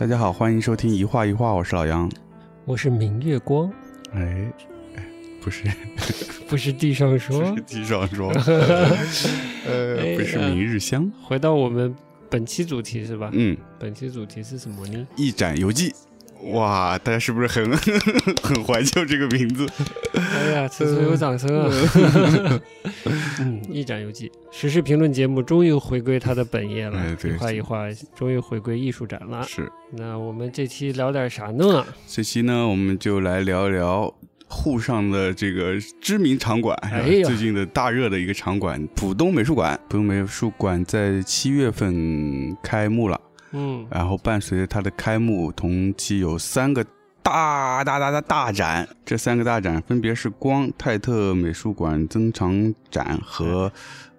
大家好，欢迎收听一画一画，我是老杨。我是明月光，哎，哎不是，不是地上说不是。地上说，呃，哎不是明日香，回到我们本期主题是吧？嗯，本期主题是什么呢？一展游记。哇，大家是不是很 很怀旧这个名字？哎呀，此处有掌声啊！嗯，一展游记，时事评论节目终于回归它的本业了，哎对一画一画，终于回归艺术展了。是，那我们这期聊点啥呢？这期呢，我们就来聊一聊沪上的这个知名场馆，哎最近的大热的一个场馆——浦东美术馆。浦东美术馆在七月份开幕了，嗯，然后伴随着它的开幕，同期有三个大大大大大展，这三个大展分别是光泰特美术馆增长展和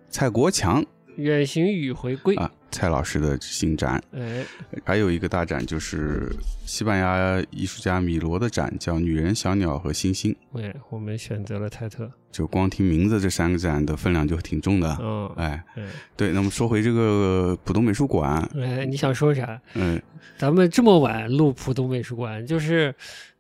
蔡国强远行与回归。啊蔡老师的新展，哎，还有一个大展就是西班牙艺术家米罗的展，叫《女人、小鸟和星星》。哎，我们选择了泰特。就光听名字，这三个展的分量就挺重的。嗯，哎，哎，对，那么说回这个浦东美术馆，哎，你想说啥？嗯，咱们这么晚录浦东美术馆，就是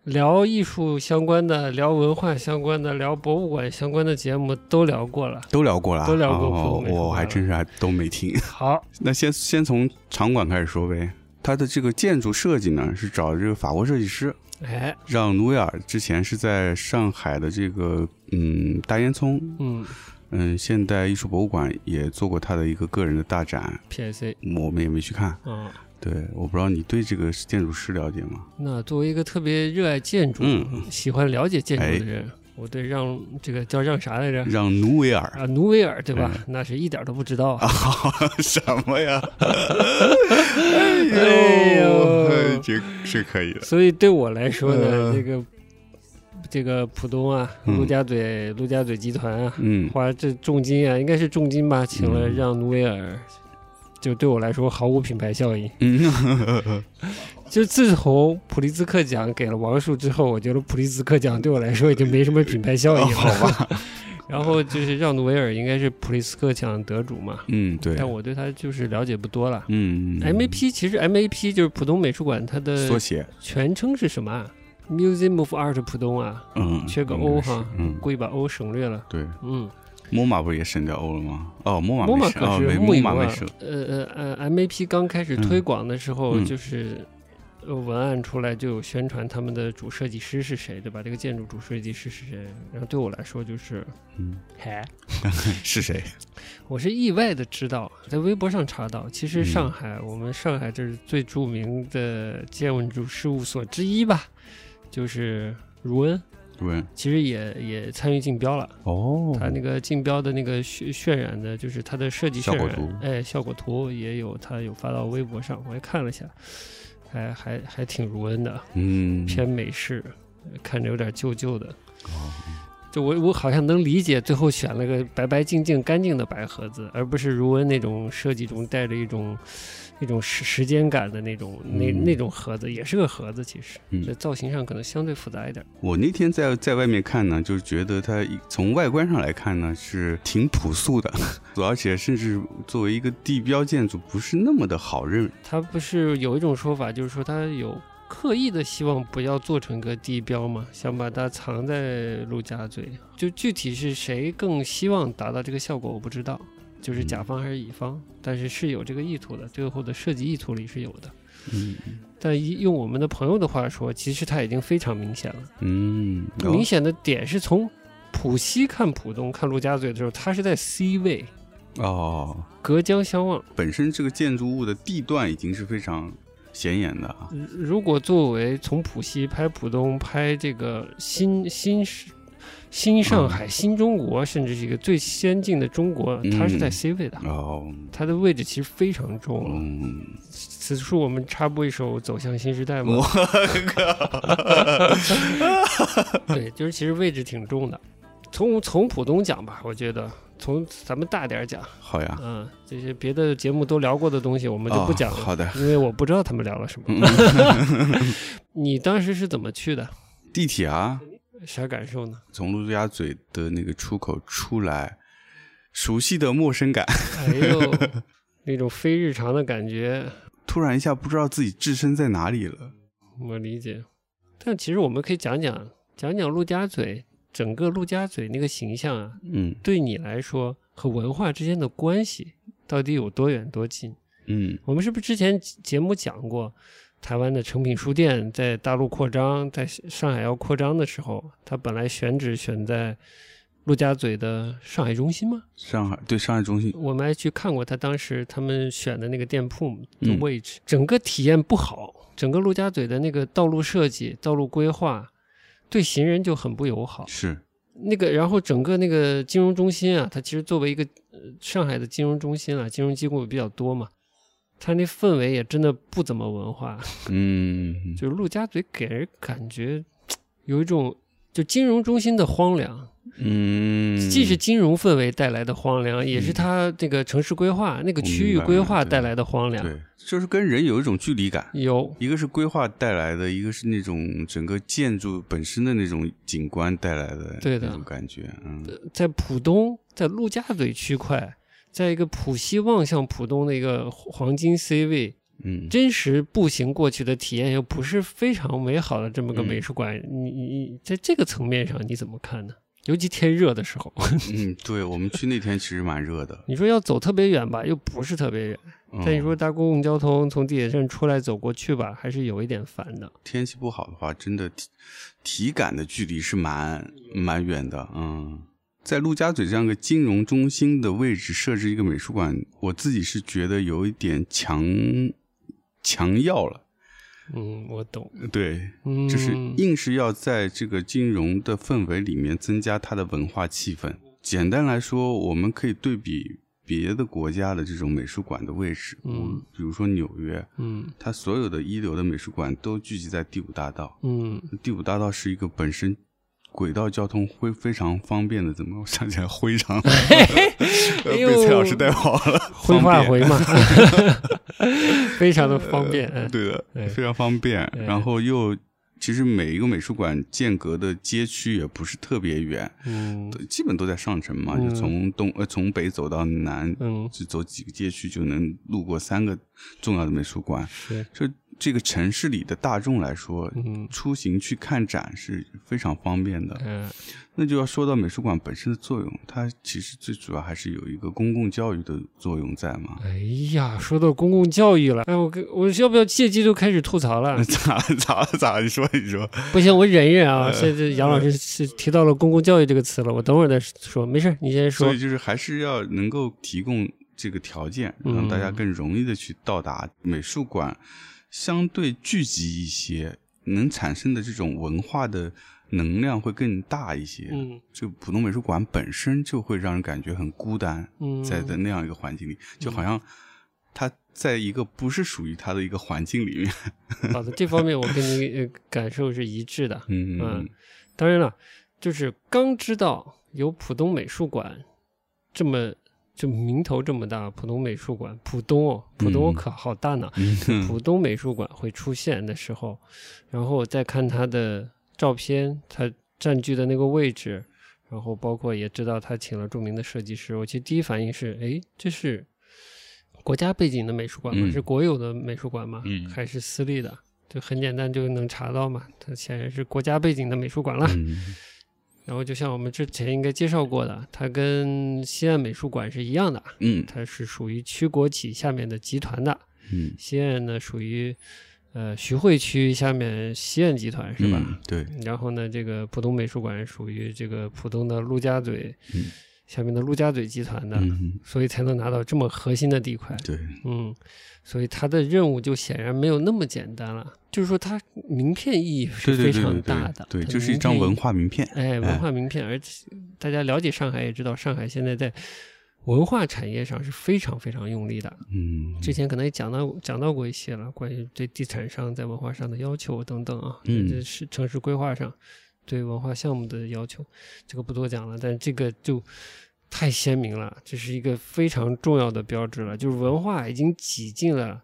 聊艺术相关的、聊文化相关的、聊博物馆相关的节目都聊过了。都聊过了，都聊过我还真是还都没听。好，那先先从场馆开始说呗。它的这个建筑设计呢，是找这个法国设计师，哎，让努维尔之前是在上海的这个嗯大烟囱嗯嗯现代艺术博物馆也做过他的一个个人的大展，，PIC，我们也没去看。嗯，对，我不知道你对这个建筑师了解吗？那作为一个特别热爱建筑、嗯喜欢了解建筑的人，我对让这个叫让啥来着？让努维尔啊，努维尔对吧？嗯那是一点都不知道啊。什么呀？哎呦这是可以的。所以对我来说呢，呃这个这个浦东啊，嗯陆家嘴陆家嘴集团啊，嗯，花这重金啊，应该是重金吧，请了嗯让努维尔，就对我来说毫无品牌效应。嗯，就自从普利兹克奖给了王树之后，我觉得普利兹克奖对我来说已经没什么品牌效应了。好吧。然后就是让努维尔应该是普利兹克奖得主嘛，嗯，对。但我对他就是了解不多了。嗯 MAP 其实 MAP 就是浦东美术馆，它的缩写，全称是什么啊？Museum of Art 浦东啊，嗯，缺个 O 哈，嗯，故意把 O 省略了。对。嗯，木马不是也省掉欧了吗？哦，木马没省，哦，可是没木马没省。。呃呃呃，MAP 刚开始推广的时候，嗯就是呃文案出来就有宣传他们的主设计师是谁，对吧？这个建筑主设计师是谁？然后对我来说就是，嗯，嗨，是谁？我是意外的知道，在微博上查到，其实嗯上海，我们上海这是最著名的建筑事务所之一吧，就是如恩，问其实也也参与竞标了。哦，它那个竞标的那个渲渲染的，就是它的设计渲染哎，效果图也有，它有发到微博上，我也看了一下，还还还挺如恩的，嗯，偏美式，看着有点旧旧的。哦。就我我好像能理解，最后选了个白白净净、干净的白盒子，而不是如恩那种设计中带着一种一种时时间感的那种那嗯那种盒子，也是个盒子，其实嗯在造型上可能相对复杂一点。我那天在在外面看呢，就是觉得它从外观上来看呢是挺朴素的，而且甚至作为一个地标建筑不是那么的好认。它不是有一种说法，就是说它有刻意的希望不要做成个地标嘛，想把它藏在陆家嘴。就具体是谁更希望达到这个效果，我不知道，就是甲方还是乙方，但是是有这个意图的，最后的设计意图里是有的。嗯但一用我们的朋友的话说，其实它已经非常明显了。嗯，哦明显的点是从浦西看浦东看陆家嘴的时候，它是在 C 位，哦，隔江相望。本身这个建筑物的地段已经是非常显眼的啊。如果作为从浦西拍浦东拍这个新新市新上海、新中国，甚至是一个最先进的中国，嗯。它是在 C 位的，哦，它的位置其实非常重了。嗯，此处我们插播一首《走向新时代》吗？我，对，就是其实位置挺重的。从从浦东讲吧，我觉得从咱们大点讲，好呀，嗯，这些别的节目都聊过的东西，我们就不讲了，哦好的，因为我不知道他们聊了什么。嗯，你当时是怎么去的？地铁啊，啥感受呢？从陆家嘴的那个出口出来，熟悉的陌生感，哎呦，那种非日常的感觉，突然一下不知道自己置身在哪里了。我理解。但其实我们可以讲讲讲讲陆家嘴，整个陆家嘴那个形象啊，嗯对你来说和文化之间的关系到底有多远多近？嗯我们是不是之前节目讲过，台湾的诚品书店在大陆扩张，在上海要扩张的时候，它本来选址选在陆家嘴的上海中心吗？上海对上海中心，我们还去看过他当时他们选的那个店铺的嗯位置，整个体验不好，整个陆家嘴的那个道路设计、道路规划对行人就很不友好。是那个，然后整个那个金融中心啊，它其实作为一个、呃、上海的金融中心啊，金融机构也比较多嘛，它那氛围也真的不怎么文化。嗯就是陆家嘴给人感觉有一种就金融中心的荒凉，嗯，既是金融氛围带来的荒凉，也是它这个城市规划那个区域规划带来的荒凉。对，就是跟人有一种距离感。有，一个是规划带来的，一个是那种整个建筑本身的那种景观带来的对的那种感觉，嗯在浦东，在陆家嘴区块，在一个浦西望向浦东的一个黄金 C 位，嗯，真实步行过去的体验又不是非常美好的这么个嗯美术馆，你你你在这个层面上你怎么看呢？尤其天热的时候，嗯，对我们去那天其实蛮热的，你说要走特别远吧，又不是特别远。嗯但你说搭公共交通从地铁站出来走过去吧，还是有一点烦的。天气不好的话，真的体体感的距离是蛮蛮远的，嗯。在陆家嘴这样一个金融中心的位置设置一个美术馆，我自己是觉得有一点强强要了，嗯，我懂。对，嗯，就是硬是要在这个金融的氛围里面增加它的文化气氛。简单来说，我们可以对比别的国家的这种美术馆的位置，嗯，比如说纽约，嗯它所有的一流的美术馆都聚集在第五大道。嗯，第五大道是一个本身轨道交通会非常方便的，怎么？我想起来徽章，呃哎被蔡老师带跑了，挥发方便。回嘛，非常的方便。嗯对的哎，非常方便。哎。然后又，其实每一个美术馆间隔的街区也不是特别远，嗯。基本都在上城嘛，嗯。就从东呃从北走到南，嗯，就走几个街区就能路过三个重要的美术馆。是，就这个城市里的大众来说，嗯出行去看展是非常方便的。嗯那就要说到美术馆本身的作用，它其实最主要还是有一个公共教育的作用在嘛。哎呀，说到公共教育了，哎，我跟我要不要借机就开始吐槽了？咋咋咋？你说你说，不行，我忍一忍啊！现在杨老师是提到了公共教育这个词了，我等会儿再说。没事，你先说所以。就是还是要能够提供这个条件，嗯让大家更容易的去到达美术馆，相对聚集一些，能产生的这种文化的能量会更大一些。嗯这个普通美术馆本身就会让人感觉很孤单，嗯，在的那样一个环境里，就好像他在一个不是属于他的一个环境里面。好的，这方面我跟你呃感受是一致的。嗯嗯，当然了，就是刚知道有浦东美术馆这么就名头这么大，浦东美术馆，浦东哦，浦东嗯可好大呢。嗯浦东美术馆会出现的时候，然后我再看他的照片，他占据的那个位置，然后包括也知道他请了著名的设计师，我其实第一反应是，哎，这是国家背景的美术馆吗？嗯是国有的美术馆吗？嗯还是私立的？就很简单就能查到嘛，它显然是国家背景的美术馆了。嗯然后就像我们之前应该介绍过的，它跟西岸美术馆是一样的，嗯它是属于区国企下面的集团的。嗯，西岸呢属于呃徐汇区下面西岸集团是吧？嗯？对，然后呢，这个浦东美术馆属于这个浦东的陆家嘴、嗯下面的陆家嘴集团的，嗯，所以才能拿到这么核心的地块。对，嗯，所以他的任务就显然没有那么简单了。就是说，它名片意义是非常对对大的，对，它就是一张文化名片。哎，文化名片，而且大家了解上海也知道，上海现在在文化产业上是非常非常用力的。嗯，之前可能也讲到讲到过一些了，关于对地产商在文化上的要求等等啊，嗯这是城市规划上对文化项目的要求，这个不多讲了，但这个就太鲜明了，这是一个非常重要的标志了，就是文化已经挤进了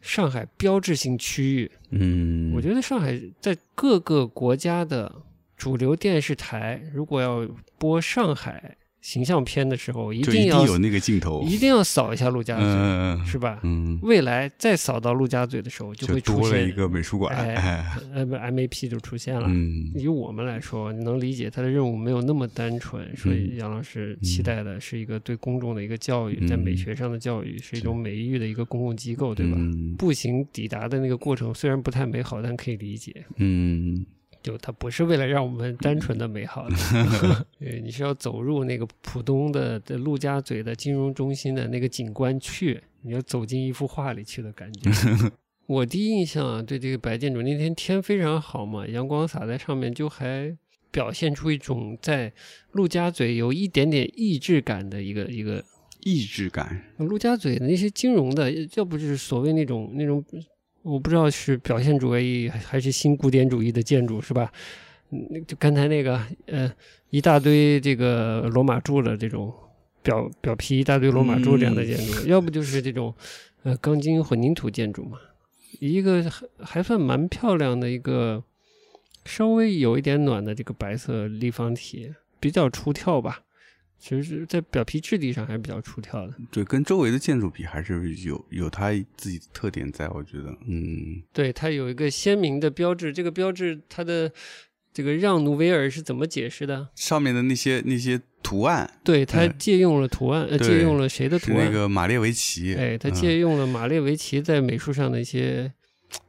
上海标志性区域。嗯，我觉得上海在各个国家的主流电视台如果要播上海形象片的时候，一定要定有那个镜头，一定要扫一下陆家嘴，嗯是吧？嗯，未来再扫到陆家嘴的时候，就就会出现多了一个美术馆，哎哎，呃不 MAP 就出现了。嗯以我们来说，你能理解他的任务没有那么单纯，所以嗯杨老师期待的是一个对公众的一个教育，在美嗯学上的教育，是一种美育的一个公共机构，对吧？嗯步行抵达的那个过程虽然不太美好，但可以理解。嗯就它不是为了让我们单纯的美好的，对，你是要走入那个浦东的的陆家嘴的金融中心的那个景观去，你要走进一幅画里去的感觉。我第一印象啊，对这个白建筑那天天非常好嘛，阳光洒在上面，就还表现出一种在陆家嘴有一点点意志感的一个一个意志感，陆家嘴的那些金融的，要不就是所谓那种那种，我不知道是表现主义还是新古典主义的建筑，是吧？嗯，就刚才那个呃，一大堆这个罗马柱的这种表表皮一大堆罗马柱这样的建筑，要不就是这种呃钢筋混凝土建筑嘛。一个还还算蛮漂亮的一个，稍微有一点暖的这个白色立方体，比较出挑吧。其实是在表皮质地上还是比较出挑的。对，跟周围的建筑比，还是有有它自己的特点在，我觉得，嗯对，它有一个鲜明的标志。这个标志，它的这个让努维尔是怎么解释的？上面的那些那些图案对，他哎借用了图案，呃，借用了谁的图案？那个马列维奇，哎，他嗯借用了马列维奇在美术上的一些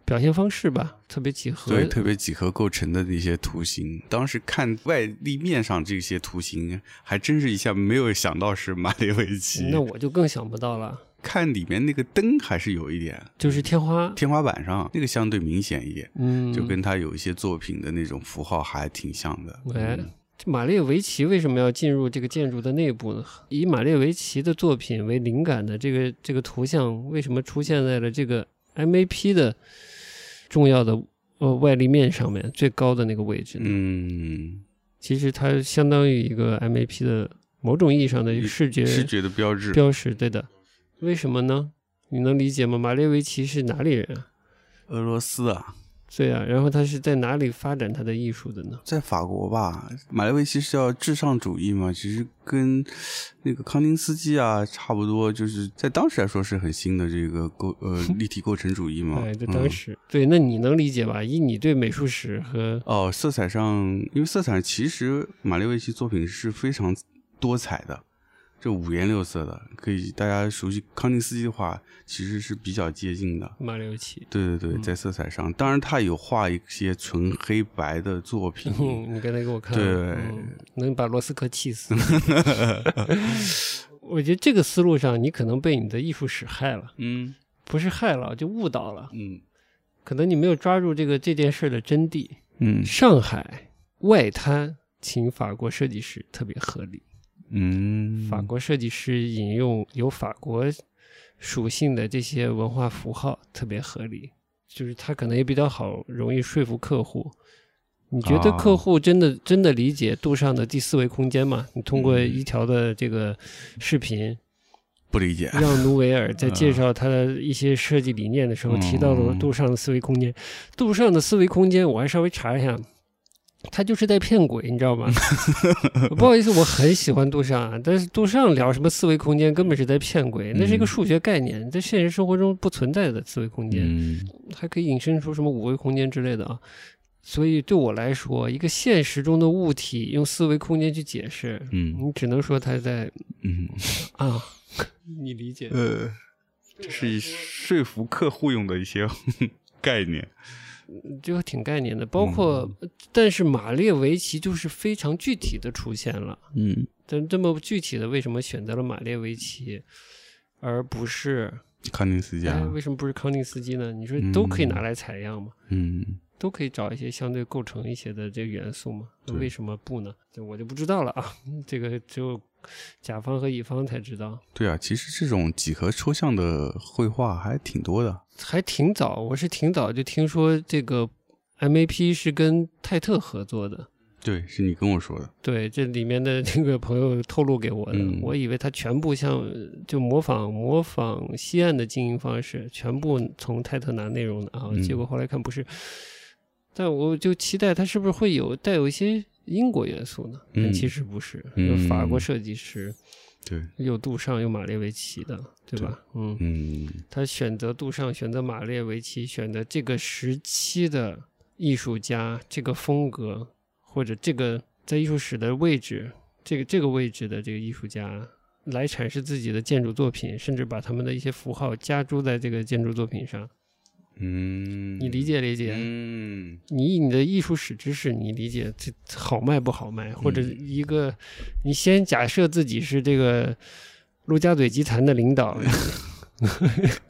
表现方式吧，特别几何。对，特别几何构成的那些图形，当时看外立面上这些图形，还真是一下没有想到是马列维奇。那我就更想不到了，看里面那个灯还是有一点，就是天花，天花板上那个相对明显一点，嗯，就跟他有一些作品的那种符号还挺像的。哎嗯这马列维奇为什么要进入这个建筑的内部呢？以马列维奇的作品为灵感的这个这个图像，为什么出现在了这个 MAP 的重要的呃外立面上面最高的那个位置？嗯，其实它相当于一个 MAP 的某种意义上的一个视觉视觉的标志，标识，对的。为什么呢？你能理解吗？马列维奇是哪里人啊？俄罗斯啊，对啊，然后他是在哪里发展他的艺术的呢？在法国吧，马列维奇是叫至上主义嘛，其实跟那个康定斯基啊差不多，就是在当时来说是很新的这个构呃 立体构成主义嘛。哎，在嗯当时，对，那你能理解吧？以你对美术史和哦，色彩上，因为色彩其实马列维奇作品是非常多彩的，就五颜六色的，可以大家熟悉康定斯基的话，其实是比较接近的。马六七，对对对，嗯在色彩上，当然他有画一些纯黑白的作品，嗯，你刚才给我看，对嗯能把罗斯科气死。我觉得这个思路上，你可能被你的艺术史害了，嗯不是害了，就误导了。嗯可能你没有抓住这个这件事的真谛。嗯上海外滩请法国设计师特别合理，嗯，法国设计师引用有法国属性的这些文化符号特别合理，就是他可能也比较好，容易说服客户。你觉得啊。客户真的、真的理解杜尚的第四维空间吗？你通过嗯。一条的这个视频，不理解，让努维尔在介 绍他的一些设计理念的时候，提到了嗯杜尚的思维空间。杜尚的思维空间，我还稍微查一下，他就是在骗鬼，你知道吗？不好意思，我很喜欢杜尚啊，但是杜尚聊什么四维空间，根本是在骗鬼，那是一个嗯数学概念，在现实生活中不存在的四维空间，嗯还可以引申出什么五维空间之类的啊。所以对我来说，一个现实中的物体用四维空间去解释，嗯你只能说它在嗯啊，你理解？呃，这是说服客户用的一些 概念。就挺概念的，包括，但是马列维奇就是非常具体的出现了。嗯，但这么具体的，为什么选择了马列维奇，而不是康定斯基为什么不是康定斯基呢？你说都可以拿来采样嘛，嗯都可以找一些相对构成一些的这个元素嘛，那为什么不呢？这我就不知道了啊，这个只有甲方和乙方才知道。对啊，其实这种几何抽象的绘画还挺多的。还挺早，我是挺早就听说这个 MAP 是跟泰特合作的。对，是你跟我说的。对，这里面的这个朋友透露给我的，嗯我以为他全部像就模仿模仿西岸的经营方式，全部从泰特拿内容的啊，嗯结果后来看不是。但我就期待他是不是会有带有一些英国元素呢？但嗯其实不是，嗯法国设计师，对，有杜尚，有马列维奇的，对吧？嗯，嗯他选择杜尚，选择马列维奇，选择这个时期的艺术家，这个风格，或者这个在艺术史的位置，这个这个位置的这个艺术家来阐释自己的建筑作品，甚至把他们的一些符号加诸在这个建筑作品上。嗯，你理解理解？嗯。你以你的艺术史知识，你理解这好卖不好卖，或者嗯一个，你先假设自己是这个陆家嘴集团的领导，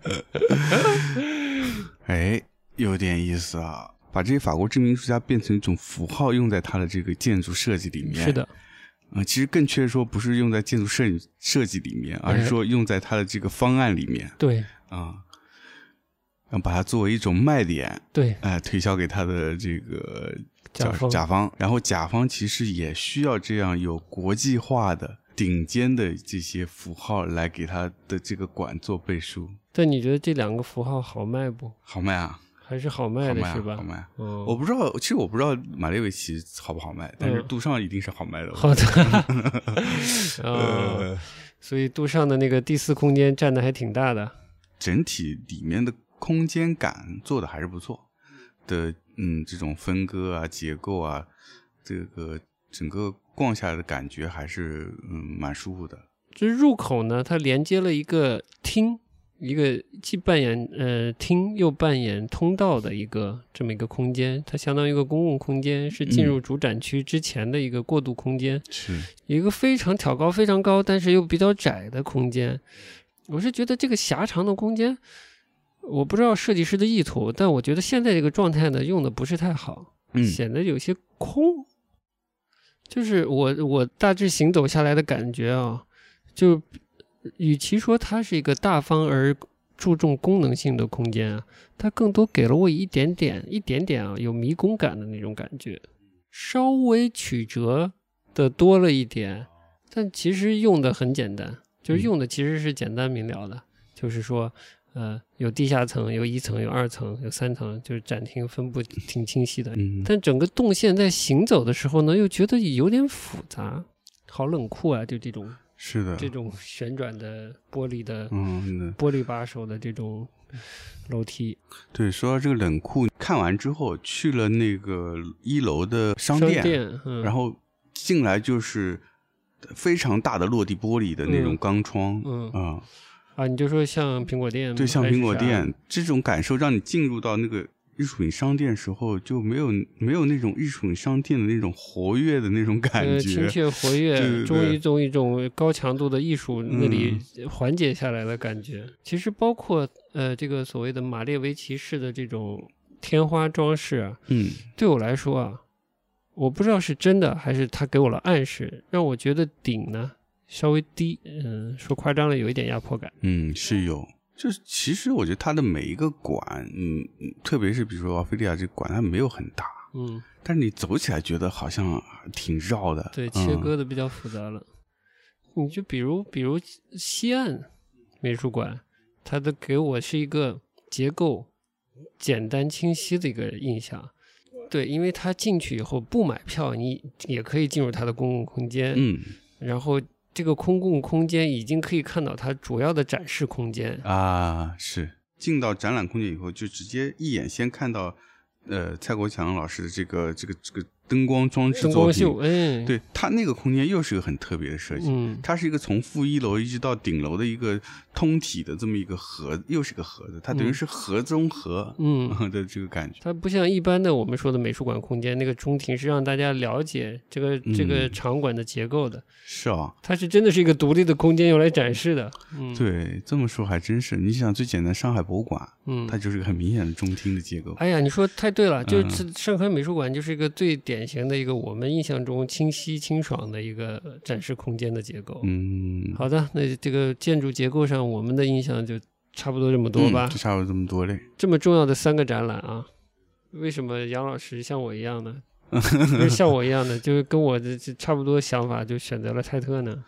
哎，有点意思啊。把这些法国知名艺术家变成一种符号，用在他的这个建筑设计里面。是，的，啊、其实更确切说，不是用在建筑设计设计里面，而是说用在他的这个方案里面。对。啊，然后把它作为一种卖点，对，哎、推销给他的这个叫甲方。甲方，然后甲方其实也需要这样有国际化的、顶尖的这些符号来给他的这个馆做背书，但你觉得这两个符号好卖不？好卖啊，还是好卖的是，吧？好卖啊。嗯，我不知道，其实我不知道马列维奇好不好卖，但是嗯杜尚一定是好卖的。好的，啊，呃，所以杜尚的那个第四空间占的还挺大的，整体里面的空间感做的还是不错的，嗯，这种分割啊、结构啊，这个整个逛下来的感觉还是嗯蛮舒服的。就是入口呢，它连接了一个厅，一个既扮演呃厅又扮演通道的一个这么一个空间，它相当于一个公共空间，是进入主展区之前的一个过渡空间，是，一个非常挑高非常高，但是又比较窄的空间。我是觉得这个狭长的空间，我不知道设计师的意图，但我觉得现在这个状态呢，用的不是太好。嗯显得有些空。就是我我大致行走下来的感觉啊，就与其说它是一个大方而注重功能性的空间啊，它更多给了我一点点一点点啊有迷宫感的那种感觉，稍微曲折的多了一点，但其实用的很简单，就是用的其实是简单明了的，就是说。呃，有地下层，有一层，有二层，有三层，就是展厅分布挺清晰的。嗯，但整个动线在行走的时候呢，又觉得有点复杂，好冷酷啊！就这种是的，这种旋转的玻璃的嗯，玻璃把手的这种楼梯，对，说到这个冷库，看完之后去了那个一楼的商商店，嗯，然后进来就是非常大的落地玻璃的那种嗯。钢窗，嗯。啊，啊，你就说像苹果店吗，对，像苹果，店这种感受，让你进入到那个艺术品商店时候，就没有没有那种艺术品商店的那种活跃的那种感呃，亲觉，切活跃，对对终于从一种高强度的艺术那里嗯缓解下来的感觉。其实包括呃，这个所谓的马列维奇式的这种天花装饰啊，嗯对我来说啊，我不知道是真的还是他给我了暗示，让我觉得顶呢稍微低，嗯，说夸张了有一点压迫感。嗯，是有。就是其实我觉得它的每一个馆，嗯，嗯特别是比如说奥菲利亚这个馆，它没有很大，嗯，但是你走起来觉得好像挺绕的。对，嗯切割的比较复杂了。你就比如比如西岸美术馆，它的给我是一个结构简单清晰的一个印象。对，因为它进去以后不买票，你也可以进入它的公共空间。嗯然后这个公共空间已经可以看到它主要的展示空间。啊，是进到展览空间以后，就直接一眼先看到，呃，蔡国强老师的这个这个这个灯光装置作品。灯光秀，哎，，对他那个空间又是个很特别的设计，嗯，它是一个从负一楼一直到顶楼的一个通体的这么一个盒，又是个盒子，它等于嗯是盒中盒，嗯 的这个感觉。它不像一般的我们说的美术馆空间，那个中庭是让大家了解这个这个嗯场馆的结构的，是啊，它是真的是一个独立的空间用来展示的。嗯，，对，这么说还真是。你想，最简单，上海博物馆，嗯它，就是个很明显的中厅的结构。哎呀，你说太对了，就嗯是上海美术馆就是一个最典型的一个我们印象中清晰清爽的一个展示空间的结构。嗯，好的，那这个建筑结构上，我们的印象就差不多这么多吧嗯。就差不多这么多嘞。这么重要的三个展览啊，为什么杨老师像我一样呢？像我一样的，就是跟我的这差不多想法，就选择了泰特呢？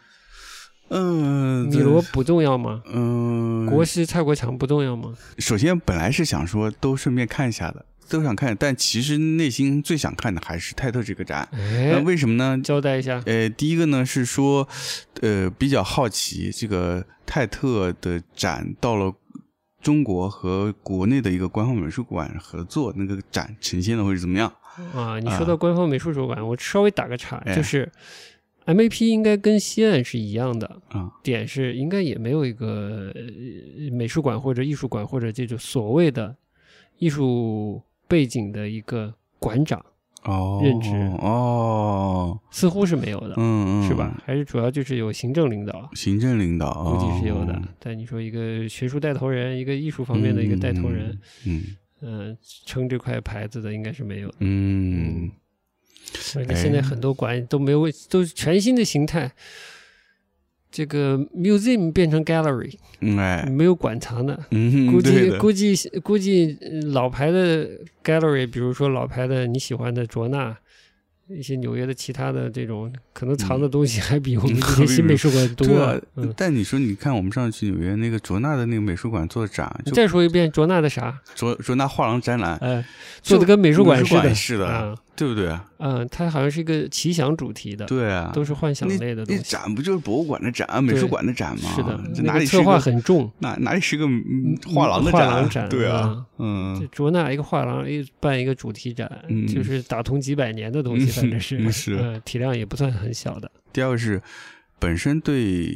嗯，米罗不重要吗？嗯，国师蔡国强不重要吗？首先本来是想说都顺便看一下的，都想看，但其实内心最想看的还是泰特这个展。那哎，为什么呢？交代一下，呃，第一个呢是说，呃，比较好奇这个泰特的展到了中国和国内的一个官方美术馆合作，那个展呈现的会是怎么样？啊，你说到官方美术馆，我稍微打个岔，哎就是 MAP 应该跟西岸是一样的，啊，点是应该也没有一个呃美术馆或者艺术馆或者这种所谓的艺术背景的一个馆长，哦，任职哦，似乎是没有的，嗯嗯，是吧？？还是主要就是有行政领导。行政领导估计是有的哦，但你说一个学术带头人，一个艺术方面的一个带头人，，嗯嗯、撑这块牌子的应该是没有的。嗯所以现在很多馆都没有，都是全新的形态。这个 museum 变成 gallery，嗯，哎，没有馆藏的。嗯，估计估计估计呃老牌的 gallery，比如说老牌的你喜欢的卓纳，一些纽约的其他的这种，可能藏的东西还比我们这些新美术馆多。啊嗯，，但你说，你看我们上次去纽约那个卓纳的那个美术馆做的展，你再说一遍卓纳的啥？卓卓纳画廊展览，哎，做的跟美术馆似的。似的，啊，对不对？嗯，它好像是一个奇想主题的，对啊，都是幻想类的东西。那展不就是博物馆的展、美术馆的展吗？是的，这那个策划哪里是个很重。哪哪里是个嗯画廊的画展？廊展对啊嗯，这嗯，卓纳一个画廊一办一个主题展，嗯就是打通几百年的东西，嗯反正是，嗯是呃体量也不算很小的。第二个是本身对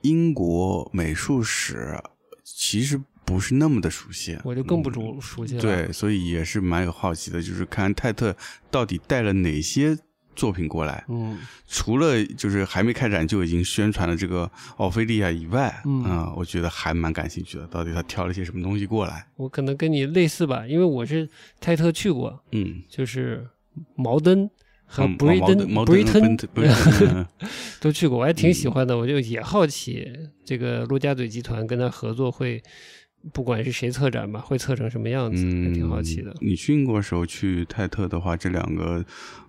英国美术史其实不是那么的熟悉，我就更不熟熟悉了。，对，所以也是蛮有好奇的，就是看泰特到底带了哪些作品过来。嗯，除了就是还没开展就已经宣传了这个奥菲利亚以外，嗯啊我觉得还蛮感兴趣的。到底他挑了些什么东西过来？我可能跟你类似吧，因为我是泰特去过，嗯，就是毛登和布瑞登布瑞登，都去过，我还挺喜欢的。我就也好奇，这个陆家嘴集团跟他合作会，不管是谁策展吧，会策成什么样子，还挺好奇的。你去英国时候去泰特的话，这两个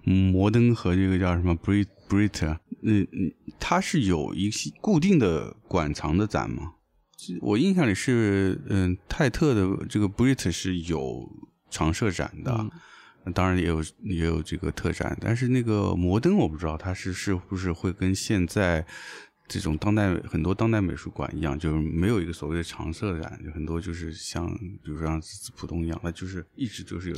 嗯摩登和这个叫什么 Brit Brit，嗯嗯，它是有一些固定的馆藏的展吗？我印象里是，嗯，泰特的这个 Brit 是有常设展的，嗯当然也有也有这个特展，但是那个摩登我不知道它是是不是会跟现在这种当代很多当代美术馆一样，就是没有一个所谓的常设展，就很多就是像比如说像浦东一样，它就是一直就是有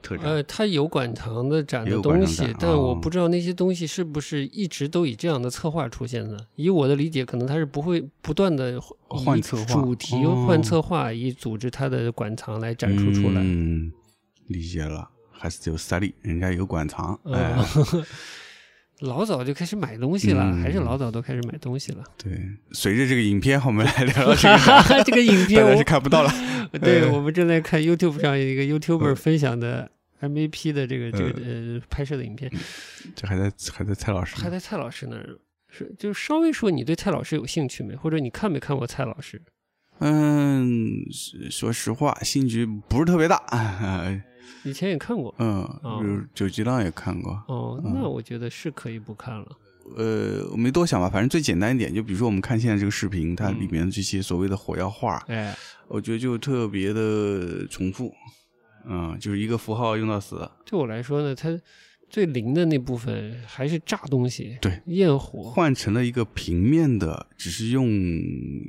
特展。呃，它有馆藏的展的东西但我哦不知道那些东西是不是一直都以这样的策划出现的。以我的理解，可能它是不会不断的换策划主题哦换策划，以组织它的馆藏来展出出来。嗯，理解了，还是有实力，人家有馆藏，哎，嗯，老早就开始买东西了，嗯还是老早都开始买东西了。对。随着这个影片，我们来聊聊这个展，这个影片 我是，看不到了。对呃我们正在看 YouTube 上一个 YouTuber 嗯分享的 MVP 的这个这个呃拍摄的影片，这还在还在蔡老师，还在蔡老师那儿。是，就稍微说你对蔡老师有兴趣没，或者你看没看过蔡老师？嗯，是说实话，兴趣不是特别大。哎以前也看过。嗯，哦比如九级浪也看过。哦，嗯那我觉得是可以不看了。呃，我没多想吧，反正最简单一点，就比如说我们看现在这个视频，它里面的这些所谓的火药画，哎，我觉得就特别的重复。嗯，就是一个符号用到死。对我来说呢，它最灵的那部分还是炸东西，对，焰火。换成了一个平面的，只是用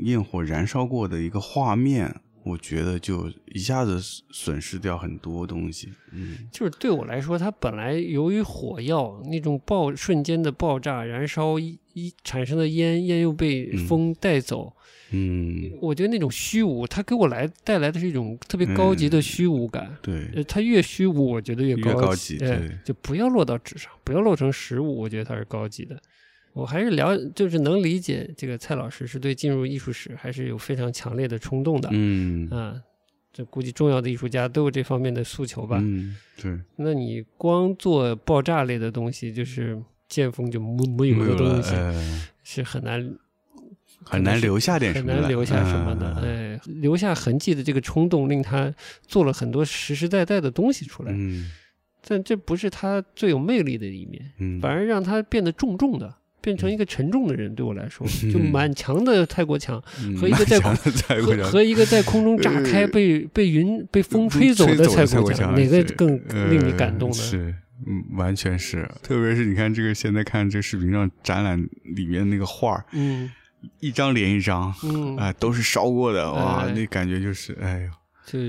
焰火燃烧过的一个画面，我觉得就一下子损失掉很多东西。嗯就是对我来说，它本来由于火药那种爆瞬间的爆炸燃烧一一产生的烟，烟又被嗯风带走，嗯，我觉得那种虚无，它给我来带来的是一种特别高级的虚无感。对，呃，它越虚无，我觉得越越高高级哎对就不要落到纸上，不要落成实物，我觉得它是高级的。我还是了，就是能理解这个蔡老师是对进入艺术史还是有非常强烈的冲动的。嗯啊，这估计重要的艺术家都有这方面的诉求吧。嗯，对，那你光做爆炸类的东西，就是见风就没没有的东西，呃是很难很难留下点什么的，很难留下什么的。嗯哎，留下痕迹的这个冲动，令他做了很多实实在在的东西出来。嗯但这不是他最有魅力的一面，嗯，反而让他变得重重的，变成一个沉重的人，对我来说，就满墙的泰国墙嗯和一个在空中炸开、呃被被云被风吹走的蔡蔡国墙，哪个更令你呃感动呢？是，嗯，完全是，特别是你看这个现在看这视频上展览里面那个画儿，嗯一张连一张，嗯，啊，都是烧过的，哇，哎那感觉就是，哎呦，就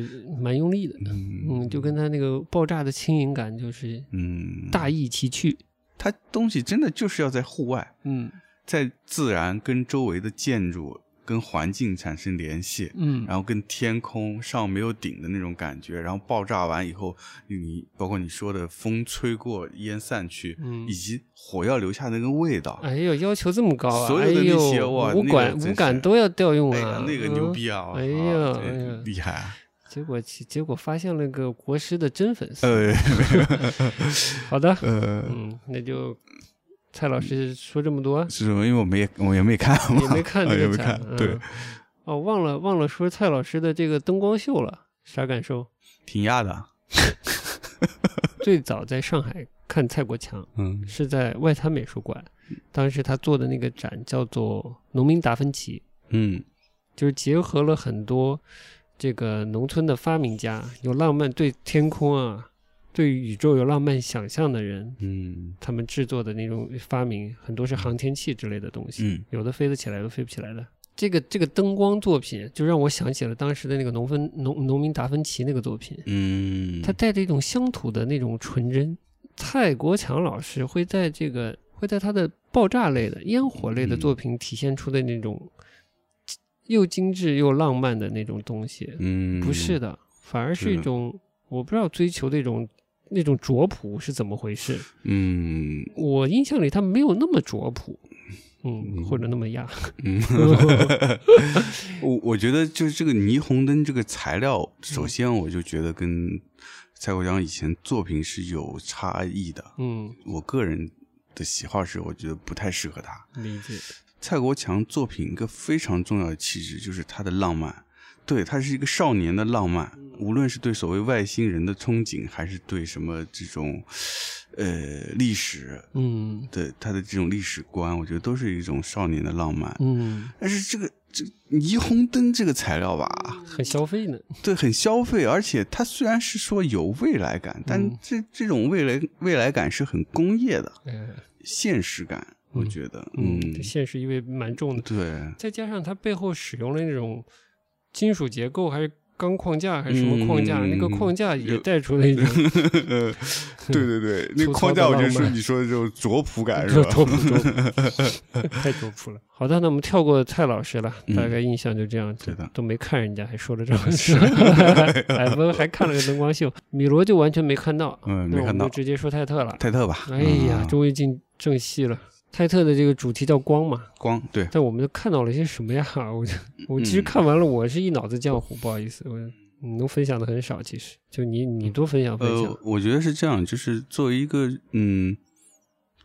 蛮用力的，嗯嗯，就跟他那个爆炸的轻盈感就是嗯，大异其趣，它东西真的就是要在户外，嗯在自然跟周围的建筑跟环境产生联系，嗯然后跟天空上没有顶的那种感觉，然后爆炸完以后，你包括你说的风吹过烟散去，嗯以及火药留下那个味道，哎呦，要求这么高啊！所有的那些哎呦哇那个五感五感都要调用啊，，那个嗯牛逼啊！哎呀呀哎呀厉害啊！结果结果发现了个国师的真粉丝。呃 好的，呃，嗯，那就蔡老师说这么多，是什么？因为我没我也没看嘛，也没看也没看，嗯对，哦，忘了忘了说蔡老师的这个灯光秀了，啥感受？挺压的 最早在上海看蔡国强嗯是在外滩美术馆，当时他做的那个展叫做《农民达芬奇》，嗯就是结合了很多这个农村的发明家，有浪漫对天空啊、对宇宙有浪漫想象的人，嗯他们制作的那种发明，很多是航天器之类的东西，嗯有的飞得起来，有的飞不起来的。这个这个灯光作品，就让我想起了当时的那个农芬农农民达芬奇那个作品，嗯，它带着一种乡土的那种纯真。蔡国强老师会在这个会在他的爆炸类的烟火类的嗯作品体现出的那种又精致又浪漫的那种东西，嗯不是的，反而是一种我不知道追求的一种那种拙朴是怎么回事。嗯我印象里他没有那么拙朴，嗯，嗯或者那么亚，嗯，我我觉得就是这个霓虹灯这个材料，首嗯先我就觉得跟蔡国强以前作品是有差异的。嗯，我个人的喜好是，我觉得不太适合他。理解，蔡国强作品一个非常重要的气质就是他的浪漫，对他是一个少年的浪漫，无论是对所谓外星人的憧憬，还是对什么这种呃历史嗯。对他的这种历史观，我觉得都是一种少年的浪漫。嗯，但是这个这霓虹灯这个材料吧，很消费呢，对，很消费，而且它虽然是说有未来感，但嗯。这这种未来未来感是很工业的哎，现实感，我嗯觉得，嗯，嗯这，现实意味蛮重的。对，再加上它背后使用了那种金属结构，还是钢框架，还是什么框架，嗯那个框架也带出了一种呃，对对对，那个框架，我觉得是你说的这种拙朴感是吧？这拓扑拓扑，太拙朴了。好的，那我们跳过蔡老师了，嗯大概印象就这样，对的都没看人家还说了这么是，海峰还看了个灯光秀，米罗就完全没看到，嗯，没看到那我们就，直接说泰特了。泰特吧？哎呀，嗯终于进正戏了。泰特的这个主题叫光嘛，光对，但我们都看到了些什么呀？我就我其实嗯。看完了，我是一脑子浆糊，不好意思，我你能分享的很少，其实。就你你多分享分享。呃，，我觉得是这样，就是作为一个嗯，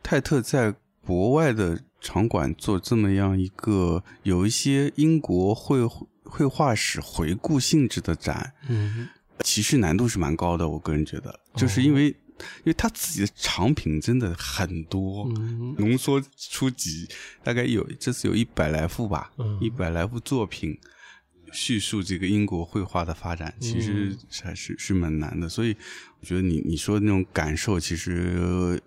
泰特在国外的场馆做这么样一个有一些英国绘绘画史回顾性质的展，嗯其实难度是蛮高的。我个人觉得，就是因为、因为他自己的藏品真的很多，嗯浓缩出几大概有这次有一百来幅吧，嗯一百来幅作品。叙述这个英国绘画的发展，其实嗯还是是蛮难的，所以我觉得你你说的那种感受，其实呃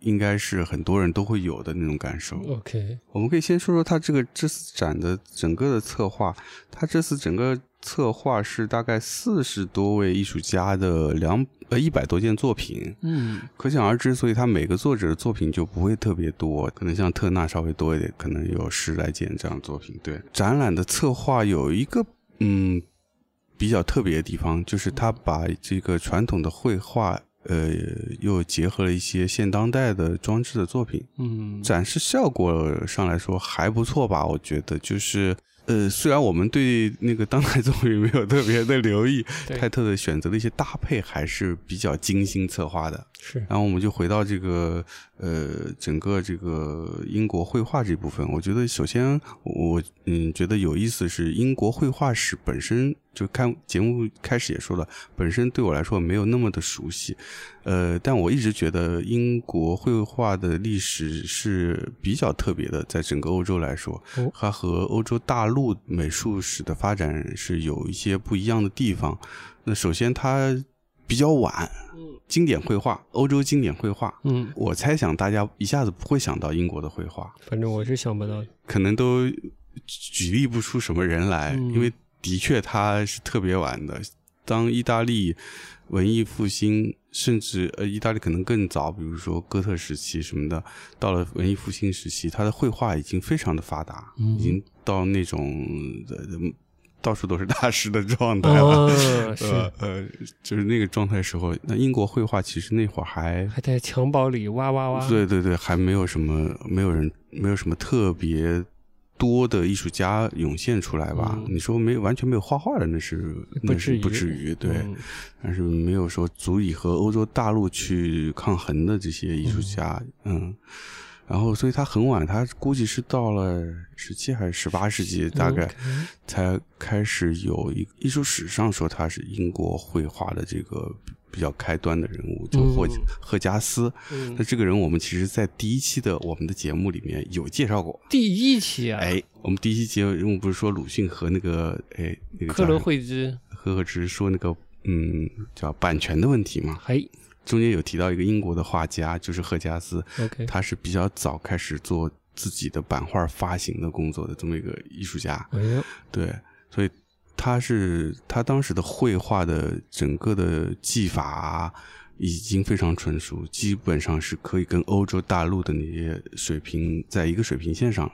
应该是很多人都会有的那种感受。，OK，我们可以先说说他这个这次展的整个的策划，他这次整个策划是大概四十多位艺术家的两呃一百多件作品，嗯可想而知，所以他每个作者的作品就不会特别多，可能像特纳稍微多一点，可能有十来件这样的作品。对，展览的策划有一个嗯比较特别的地方，就是他把这个传统的绘画。呃，又结合了一些现当代的装置的作品，嗯展示效果上来说还不错吧？我觉得就是呃，虽然我们对那个当代综艺没有特别的留意，对泰特的选择的一些搭配还是比较精心策划的。是然后我们就回到这个呃整个这个英国绘画这部分，我觉得首先我嗯觉得有意思是英国绘画史本身就看节目开始也说了，本身对我来说没有那么的熟悉，呃，但我一直觉得英国绘画的历史是比较特别的，在整个欧洲来说哦，它和欧洲大陆美术史的发展是有一些不一样的地方。那首先它比较晚，经典绘画，欧洲经典绘画，嗯，我猜想大家一下子不会想到英国的绘画，反正我是想不到。可能都举例不出什么人来，嗯。因为的确它是特别晚的。当意大利文艺复兴，甚至呃，意大利可能更早，比如说哥特时期什么的，到了文艺复兴时期，他的绘画已经非常的发达，嗯。已经到那种呃到处都是大师的状态了。啊，呃 是呃，就是那个状态时候，那英国绘画其实那会儿还还在襁褓里哇哇哇。对对对，还没有什么，没有人，没有什么特别多的艺术家涌现出来吧？嗯你说没完全没有画画的，那是不至于那是不至于对，嗯但是没有说足以和欧洲大陆去抗衡的这些艺术家，嗯。然后，所以他很晚，他估计是到了十七还是十八世纪，大概才开始有一艺术史上说他是英国绘画的这个比较开端的人物，就霍、嗯赫加斯。嗯那这个人，我们其实在第一期的我们的节目里面有介绍过。第一期啊，哎，我们第一期节目不是说鲁迅和那个哎那个克伦叫什么惠之，赫赫之说那个嗯叫版权的问题嘛？哎中间有提到一个英国的画家，就是赫加斯他是比较早开始做自己的版画发行的工作的这么一个艺术家。哎，对，所以他是他当时的绘画的整个的技法啊已经非常纯熟，基本上是可以跟欧洲大陆的那些水平在一个水平线上了。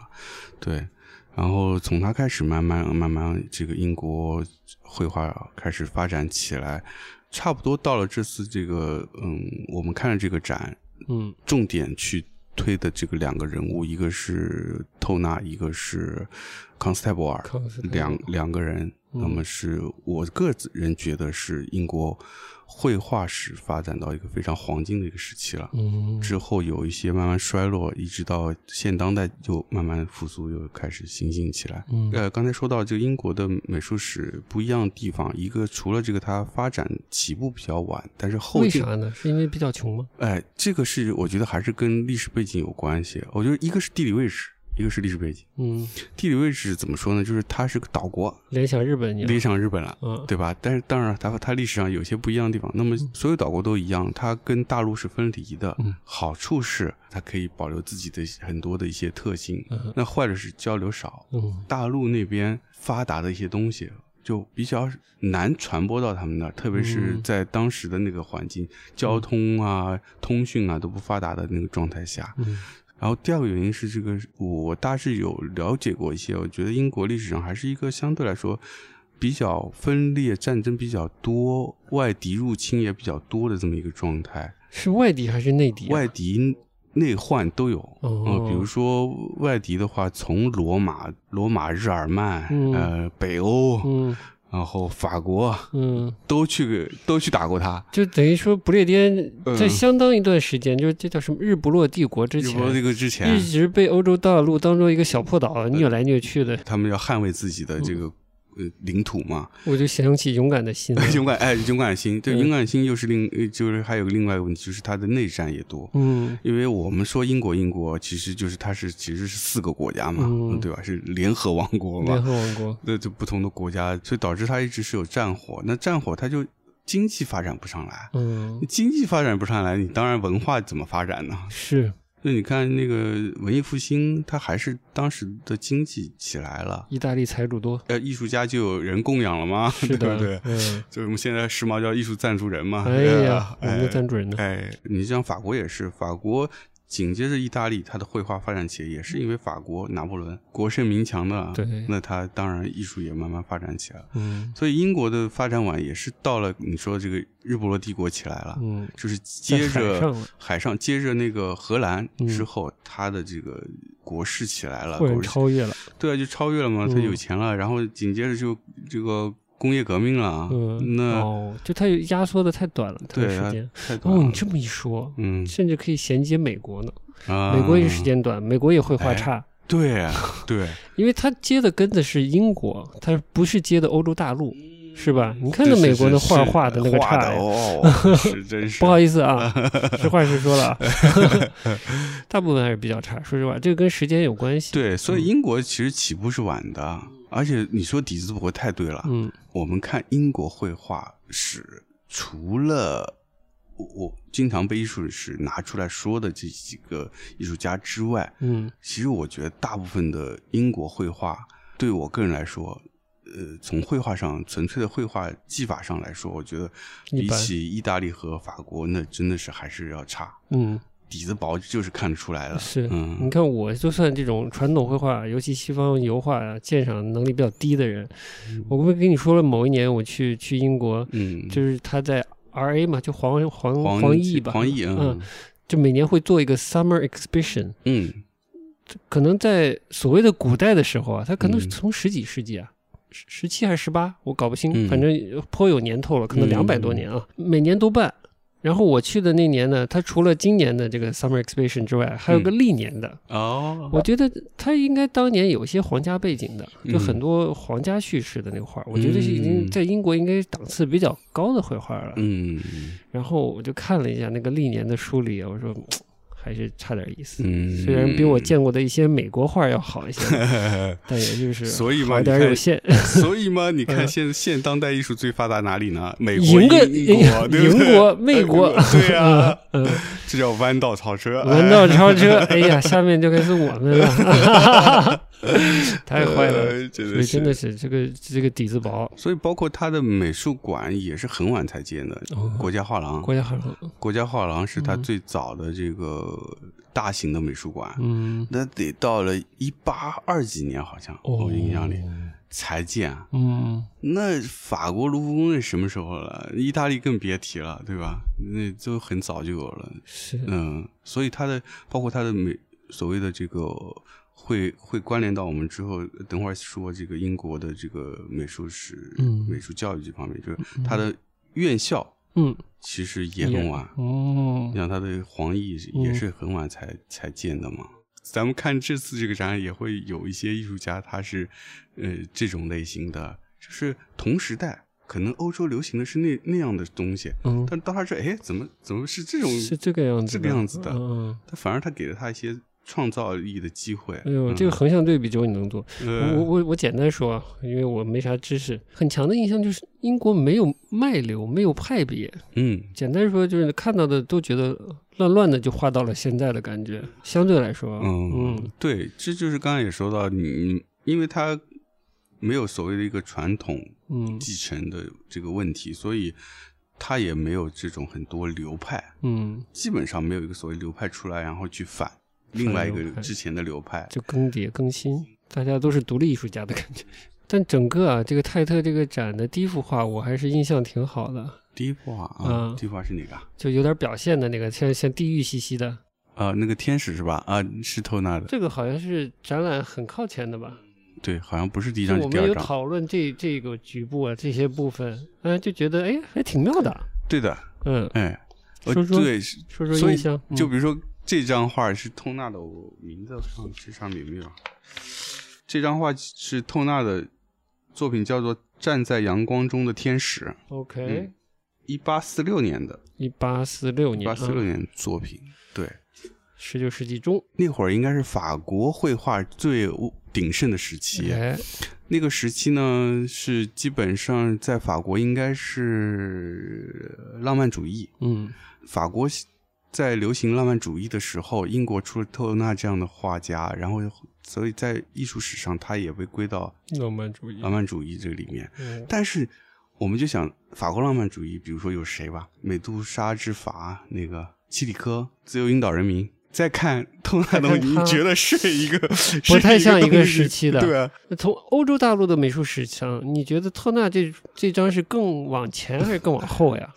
对，然后从他开始，慢慢慢慢，这个英国绘画开始发展起来，差不多到了这次这个嗯，我们看了这个展，嗯。重点去推的这个两个人物，一个是透纳，一个是康斯泰博尔，两两个人，嗯那么是我个人觉得是英国绘画史发展到一个非常黄金的一个时期了。嗯，之后有一些慢慢衰落，一直到现当代又慢慢复苏，又开始兴兴起来。嗯呃，刚才说到这个英国的美术史不一样的地方，一个除了这个它发展起步比较晚，但是后为啥呢？是因为比较穷吗？哎，这个是我觉得还是跟历史背景有关系。我觉得一个是地理位置，一个是历史背景。嗯，地理位置怎么说呢？就是它是个岛国，联想日本，联想日本了。嗯对吧？但是当然，它它历史上有些不一样的地方。那么所有岛国都一样，它跟大陆是分离的。嗯好处是它可以保留自己的很多的一些特性。嗯那坏的是交流少，嗯大陆那边发达的一些东西就比较难传播到他们那儿，特别是嗯在当时的那个环境，交通啊、通讯啊都不发达的那个状态下。嗯然后第二个原因是这个，我大致有了解过一些，我觉得英国历史上还是一个相对来说比较分裂、战争比较多、外敌入侵也比较多的这么一个状态。是外敌还是内敌啊？外敌内患都有。哦呃，比如说外敌的话，从罗马、罗马、日耳曼，嗯呃，北欧，嗯然后法国，嗯，都去都去打过他。就等于说不列颠嗯。在相当一段时间，就是这叫什么日不落帝国之前日不落帝国，之前。一，直被欧洲大陆当做一个小破岛虐来虐去的，他们要捍卫自己的嗯这个呃领土嘛。我就想起勇敢的心。勇敢，哎，勇敢心，对，嗯勇敢心又是另，呃就是还有另外一个问题，就是它的内战也多。嗯因为我们说英国，英国其实就是它是其实是四个国家嘛，嗯对吧？是联合王国嘛联，合王国，那就不同的国家，所以导致它一直是有战火。那战火它就经济发展不上来，嗯经济发展不上来，你当然文化怎么发展呢？是那你看那个文艺复兴，它还是当时的经济起来了，意大利财主多，呃，艺术家就有人供养了吗？是的，对不对？嗯，就是我们现在时髦叫艺术赞助人嘛。哎对呀吧，我们的赞助人呢？哎，你像法国也是，法国紧接着意大利，它的绘画发展起来也是因为法国拿破仑国盛民强的，对。那它当然艺术也慢慢发展起来了。嗯。所以英国的发展晚也是到了你说这个日不落帝国起来了，嗯，就是接着海上接着那个荷兰嗯之后，它的这个国势起来了，忽然国超越了，对啊，就超越了嘛，他嗯。有钱了，然后紧接着就这个工业革命了，嗯，那、哦，就它压缩的太短了，它的时间。太短了。哦，你这么一说，嗯甚至可以衔接美国呢。啊，美国也时间短，美国也会画哎差，对啊对，因为它接的根子是英国，它不是接的欧洲大陆，是吧？你看是是那美国的是是画画的那个 真是不好意思啊，实话实说了啊，大部分还是比较差。说实话，这个跟时间有关系。，对，所以英国其实起步是晚的，而且你说底子不会太对了。嗯我们看英国绘画史，除了我我经常被艺术史拿出来说的这几个艺术家之外，嗯其实我觉得大部分的英国绘画，对我个人来说，呃，从绘画上纯粹的绘画技法上来说，我觉得比起意大利和法国，那真的是还是要差。嗯，底子薄就是看得出来的。是。你嗯看，我就算这种传统绘画，尤其西方油画啊，鉴赏能力比较低的人，我不是跟你说了，某一年我去去英国，嗯，就是他在 R A 嘛，就黄黄黄黄奕吧，黄奕，嗯嗯，就每年会做一个 summer exhibition，嗯可能在所谓的古代的时候啊，他可能是嗯从十几世纪啊，十十七还是十八，我搞不清，嗯反正颇有年头了，可能嗯两百多年啊，每年都办。然后我去的那年呢，它除了今年的这个 summer exhibition 之外，还有个历年的。哦，我觉得它应该当年有一些皇家背景的，就嗯很多皇家叙事的那个画，我觉得是已经嗯在英国应该档次比较高的绘画了。嗯。然后我就看了一下那个历年的梳理，我说嘖还是差点意思。嗯，虽然比我见过的一些美国画要好一些，但也就是所以嘛好点有限。所以嘛，你看嗯现现当代艺术最发达哪里呢？美国、英国，英国、美国，对啊，嗯，这叫弯道超车。弯道超车，哎呀，下面就该是我们了，太坏了。呃真的所以真的是。这个这个底子薄。所以，包括他的美术馆也是很晚才建的。哦国家画廊，国家画廊，国家画廊是他嗯最早的这个大型的美术馆。嗯，那得到了一八二几年，好像、哦我印象里才建啊。嗯，那法国卢浮宫是什么时候了？意大利更别提了，对吧？那都很早就有了。是，嗯，所以他的包括他的美所谓的这个会会关联到我们之后，等会儿说这个英国的这个美术史、嗯美术教育这方面，就是他的院校嗯，其实也很晚。哦你，像他的黄奕也是很晚才、才建的嘛。咱们看这次这个展览，也会有一些艺术家，他是呃这种类型的，就是同时代，可能欧洲流行的是那那样的东西，嗯，但到他说，哎，怎么怎么是这种？是这个样子，这个样子的嗯，他反而他给了他一些创造力的机会。哎呦，嗯这个横向对比只有你能做。呃我我我简单说啊，因为我没啥知识，很强的印象就是英国没有脉流，没有派别。嗯简单说就是看到的都觉得乱乱的，就画到了现在的感觉。相对来说啊，嗯嗯对，这就是刚刚也说到你，因为他没有所谓的一个传统嗯继承的这个问题，所以他也没有这种很多流派，嗯，基本上没有一个所谓流派出来，然后去反另外一个之前的流派。就更迭更新，大家都是独立艺术家的感觉。但整个啊，这个泰特这个展的第一幅画，我还是印象挺好的，第一幅画啊，嗯第一幅画是哪个啊？就有点表现的那个，像像地狱兮兮的。啊，那个天使是吧？啊，是透纳的，这个好像是展览很靠前的吧？对，好像不是第一张，第二张。我们有讨论这这个局部啊这些部分，嗯，就觉得哎还挺妙的，对的，嗯，哎，说说对，说说印象，嗯就比如说这张画是透纳的，我名字上这上面有没有？这张画是透纳的作品，叫做《站在阳光中的天使》，OK，一八四六年的，一八四六年，一八四六年作品。对，十九世纪中，那会儿应该是法国绘画最鼎盛的时期。哎，那个时期呢，是基本上在法国应该是浪漫主义。嗯法国在流行浪漫主义的时候，英国出了特纳这样的画家，然后所以在艺术史上，他也被归到浪漫主义，浪漫主义这个里面。嗯但是我们就想，法国浪漫主义，比如说有谁吧，美杜莎之筏那个七里科，自由引导人民。再看透纳东西，你觉得是一个 不太像一个时期的对啊，从欧洲大陆的美术史上，你觉得特纳这这张是更往前还是更往后呀？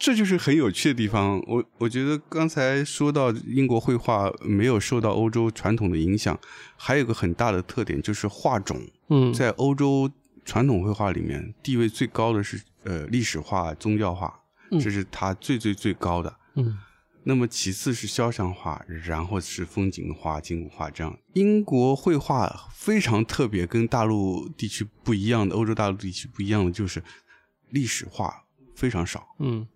这就是很有趣的地方。我我觉得刚才说到英国绘画没有受到欧洲传统的影响，还有一个很大的特点就是画种嗯，在欧洲传统绘画里面地位最高的是呃历史画、宗教画，嗯这是它最最最高的。嗯那么其次是肖像画，然后是风景画、静物画这样。英国绘画非常特别，跟大陆地区不一样的，欧洲大陆地区不一样的就是历史画非常少。嗯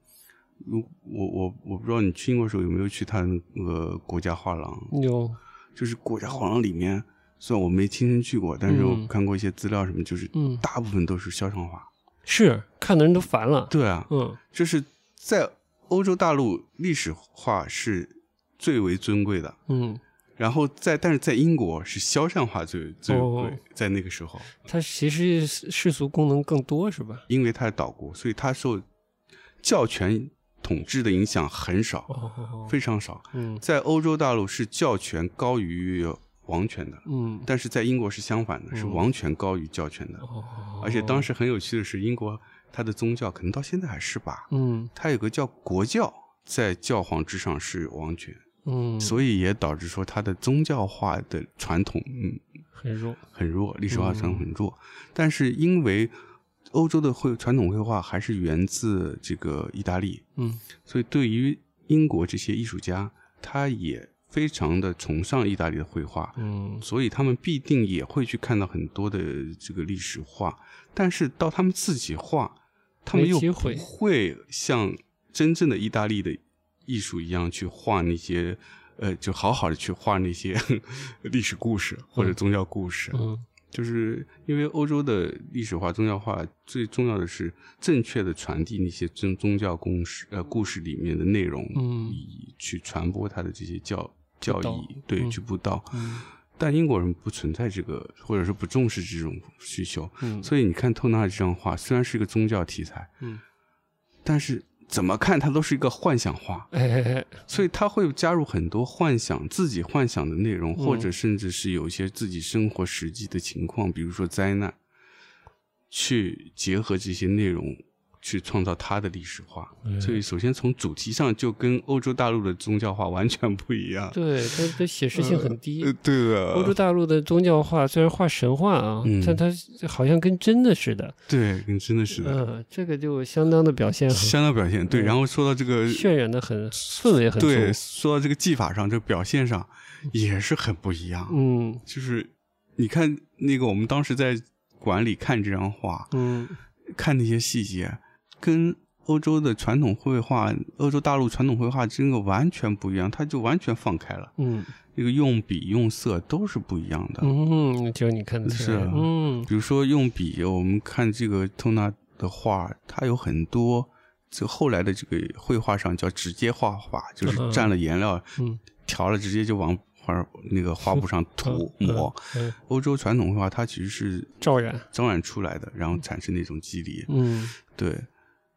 如我我我不知道你去英国的时候有没有去他的那个国家画廊，有。就是国家画廊里面，虽然我没亲身去过，但是我嗯看过一些资料什么，就是嗯。大部分都是肖像画。是看的人都烦了。对啊，嗯。就是在欧洲大陆历史画是最为尊贵的，嗯，然后在但是在英国是肖像画最最贵，哦在那个时候，它其实世俗功能更多是吧？因为它是岛国，所以它受教权统治的影响很少，哦，非常少。嗯。在欧洲大陆是教权高于王权的，嗯。但是在英国是相反的，是嗯王权高于教权的。哦，而且当时很有趣的是，英国它的宗教可能到现在还是吧，嗯。它有个叫国教，在教皇之上是王权，嗯，所以也导致说它的宗教化的传统，嗯，很弱。很弱，历史化传统很嗯弱。但是因为欧洲的绘传统绘画还是源自这个意大利，嗯所以对于英国这些艺术家，他也非常的崇尚意大利的绘画，嗯所以他们必定也会去看到很多的这个历史画。但是到他们自己画，他们又不会会像真正的意大利的艺术一样去画那些。呃，就好好的去画那些 历史故事或者宗教故事，嗯就是因为欧洲的历史化、宗教化最重要的是正确的传递那些宗宗教公事呃故事里面的内容，嗯。以去传播他的这些教教义，对，嗯去布道。嗯。但英国人不存在这个，或者是不重视这种需求，嗯，所以你看透纳这张画，虽然是一个宗教题材，嗯，但是怎么看它都是一个幻想画，哎哎哎，所以他会加入很多幻想、自己幻想的内容，嗯。或者甚至是有一些自己生活实际的情况，比如说灾难，去结合这些内容去创造它的历史画。嗯所以，首先从主题上就跟欧洲大陆的宗教画完全不一样。对，它的写实性很低呃，。对啊，欧洲大陆的宗教画虽然画神话啊，嗯但它好像跟真的似的。对，跟真的似的，嗯，这个就相当的表现很相当表现。对，嗯然后说到这个渲染的很氛围很。对，说到这个技法上，这个表现上也是很不一样。嗯就是你看那个，我们当时在馆里看这张画，嗯看那些细节，跟欧洲的传统绘画、欧洲大陆传统绘画真的完全不一样，它就完全放开了，嗯这个用笔用色都是不一样的。嗯，只有你看的。是啊嗯比如说用笔，我们看这个透纳的画，它有很多。这后来的这个绘画上叫直接画法，就是嗯蘸了颜料，嗯调了，直接就往画那个画布上涂抹。嗯，欧洲传统绘画它其实是照染。照染出来的，然后产生那种肌理。嗯对，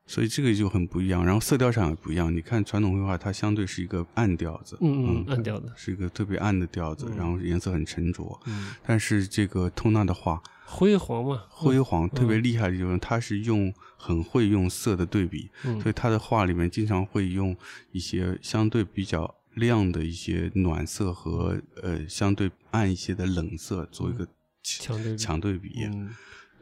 所以这个就很不一样。然后色调上也不一样。你看传统绘画，它相对是一个暗调子，嗯嗯，暗调子。是一个特别暗的调子，然后颜色很沉着。嗯，但是这个透纳的画，辉煌嘛。辉煌特别厉害的地方，它是用很会用色的对比，嗯所以他的画里面经常会用一些相对比较亮的一些暖色和呃相对暗一些的冷色做一个强对比。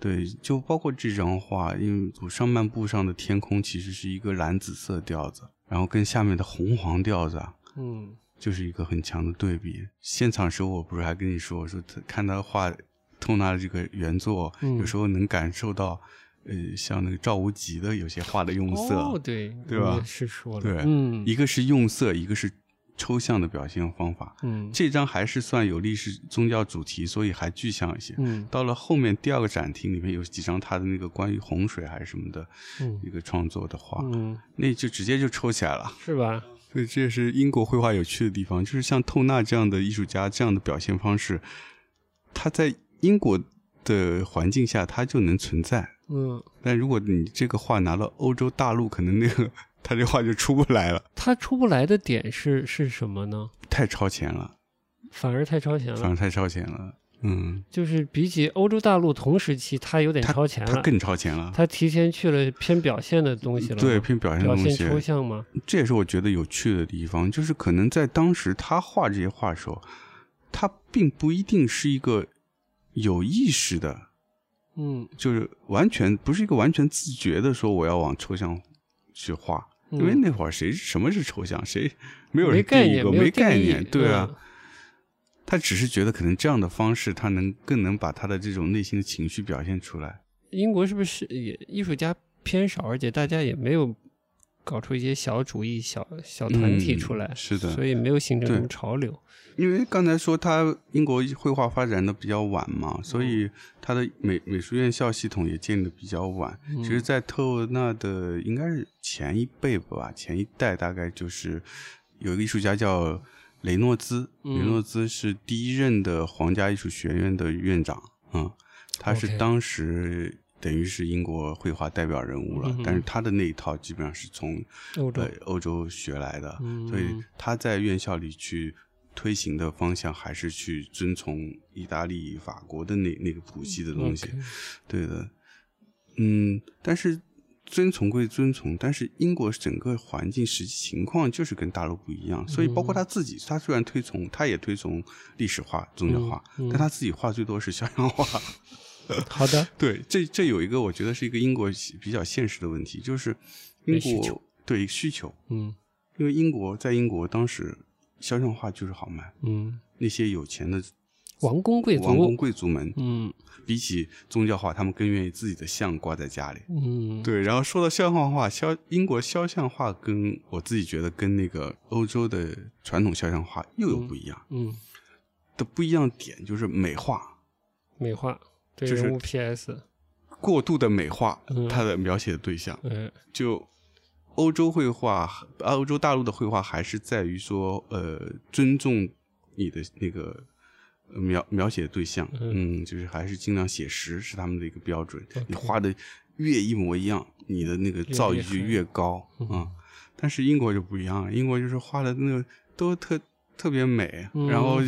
嗯对，就包括这张画，因为我上半部上的天空其实是一个蓝紫色调子，然后跟下面的红黄调子啊，嗯就是一个很强的对比。现场时候我不是还跟你说，我说他看他画透纳的这个原作，嗯有时候能感受到，呃，像那个赵无极的有些画的用色，哦，对对吧是说了。对嗯一个是用色，一个是抽象的表现方法。嗯这张还是算有历史宗教主题，所以还具象一些。嗯到了后面第二个展厅里面有几张他的那个关于洪水还是什么的嗯一个创作的画，嗯，那就直接就抽起来了。是吧？所以这也是英国绘画有趣的地方，就是像透纳这样的艺术家这样的表现方式，他在英国的环境下他就能存在，嗯，但如果你这个画拿到欧洲大陆，可能那个他这话就出不来了，他出不来的点是是什么呢？太超前了，反而太超前了。反而太超前了。嗯，就是比起欧洲大陆同时期，他有点超前了，他更超前了。他提前去了偏表现的东西了，对，偏表现的表现东西，抽象吗？这也是我觉得有趣的地方，就是可能在当时他画这些画的时候，他并不一定是一个有意识的，嗯，就是完全不是一个完全自觉的说我要往抽象去画，嗯因为那会儿谁什么是抽象，谁没有人定义过，没概念，对啊。嗯他只是觉得可能这样的方式，他能更能把他的这种内心的情绪表现出来。英国是不是也艺术家偏少，而且大家也没有搞出一些小主义、小小团体嗯出来，是的所以没有形成什么潮流。因为刚才说他英国绘画发展的比较晚嘛，所嗯以他的美美术院校系统也建立的比较晚。嗯其实，在特纳的应该是前一辈吧，前一代大概就是有一个艺术家叫雷诺兹，嗯雷诺兹是第一任的皇家艺术学院的院长，嗯，他是当时。等于是英国绘画代表人物了，嗯但是他的那一套基本上是从欧洲呃欧洲学来的，嗯。所以他在院校里去推行的方向还是去遵从意大利、法国的那那个谱系的东西。对的，嗯，但是遵从归遵从，但是英国整个环境实际情况就是跟大陆不一样，所以包括他自己，他虽然推崇，他也推崇历史画、宗教画，嗯嗯。但他自己画最多是肖像画。好的，对，这这有一个我觉得是一个英国比较现实的问题，就是英国没需求对需求，嗯。因为英国在英国当时肖像画就是好卖，嗯，那些有钱的王公贵族王公，贵族们，嗯。比起宗教画，他们更愿意自己的像挂在家里。嗯，对，然后说到肖像画，肖英国肖像画跟我自己觉得跟那个欧洲的传统肖像画又有不一样、嗯，的不一样点，就是美化，美化对就是人物 PS，过度的美化嗯。它的描写的对象。嗯就欧洲绘画，欧洲大陆的绘画还是在于说，呃，尊重你的那个呃描描写的对象，嗯。嗯，就是还是尽量写实是他们的一个标准。你画的越一模一样，你的那个造诣就越高嗯。啊、但是英国就不一样，英国就是画的那个都特特别美，嗯然后就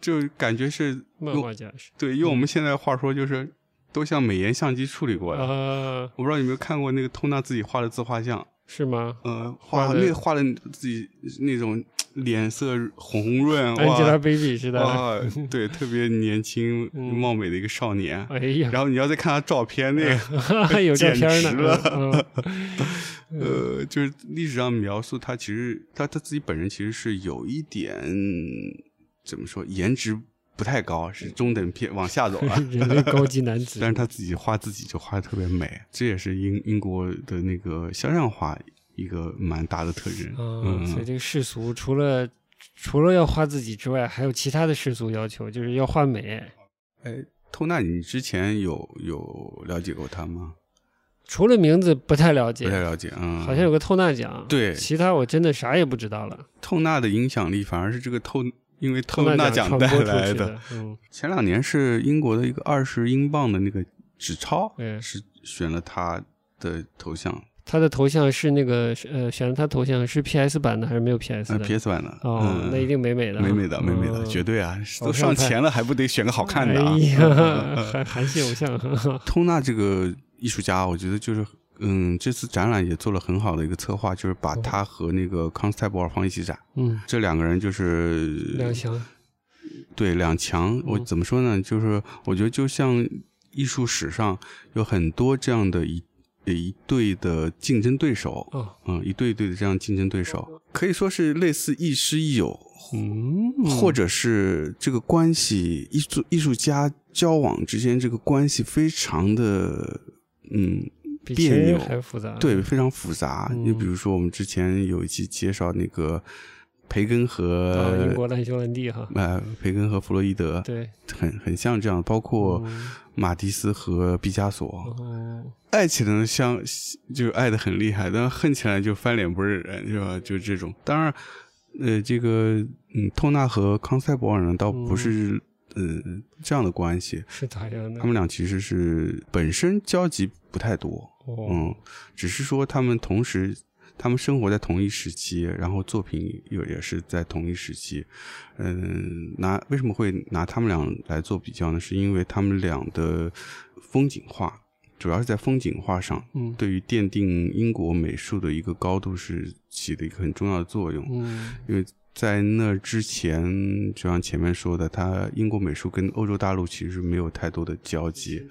就感觉是漫画家是。对用我们现在话说就是都像美颜相机处理过的。啊，我不知道你有没有看过那个通纳自己画的自画像，是吗？嗯，画那个画的自己那种脸色红润，哇？Angelababy 是的，哇，对，特别年轻嗯。貌美的一个少年。哎呀，然后你要再看他照片，那个有照 片简直了。呢，嗯。呃，就是历史上描述他，其实他他自己本人其实是有一点怎么说，颜值不太高，是中等偏往下走了。嗯人类高级男 子，但是他自己画自己就画的特别美，这也是英英国的那个肖像画一个蛮大的特征。嗯，所以嗯，这个世俗除了除了要画自己之外，还有其他的世俗要求，就是要画美。哎，透纳，你之前有有了解过他吗？除了名字不太了解，不太了解，嗯，好像有个透纳奖，对其他我真的啥也不知道了。透纳的影响力反而是这个透，因为透透纳奖带来的。嗯，前两年是英国的一个二十英镑的那个纸钞，对。是选了他的头像，他的头像是那个呃，选了他头像是 PS 版的还是没有 PS 呃的？，PS 版的，哦，嗯。那一定美美的。啊，美美的，美美的，嗯绝对啊，都上钱了还不得选个好看的啊？哎呀，韩韩系偶像，通纳这个艺术家，我觉得就是，嗯，这次展览也做了很好的一个策划，就是把他和那个康斯泰博尔放一起展。嗯，这两个人就是两强，对两强。我嗯。怎么说呢？就是我觉得就像艺术史上有很多这样的一一对的竞争对手，哦，嗯，一对一对的这样竞争对手，可以说是类似亦师亦友，嗯，或者是这个关系，艺术艺术家交往之间这个关系非常的，嗯，别扭还复杂，对，非常复杂。嗯你比如说，我们之前有一期介绍那个培根啊，和英国烂修兰蒂哈，呃培根和弗洛伊德，对，很很像这样，包括嗯马蒂斯和毕加索，哦，爱起来呢像就爱的很厉害，但恨起来就翻脸不认人，是吧？就这种。当然，呃，这个嗯，透纳和康塞博尔呢，倒不是、呃这样的关系，是咋样的他？们俩其实是本身交集不太多，哦，嗯，只是说他们同时他们生活在同一时期，然后作品又也是在同一时期。嗯，拿为什么会拿他们俩来做比较呢？是因为他们俩的风景画，主要是在风景画上，嗯对于奠定英国美术的一个高度是起的一个很重要的作用。嗯因为在那之前，就像前面说的，他英国美术跟欧洲大陆其实没有太多的交集。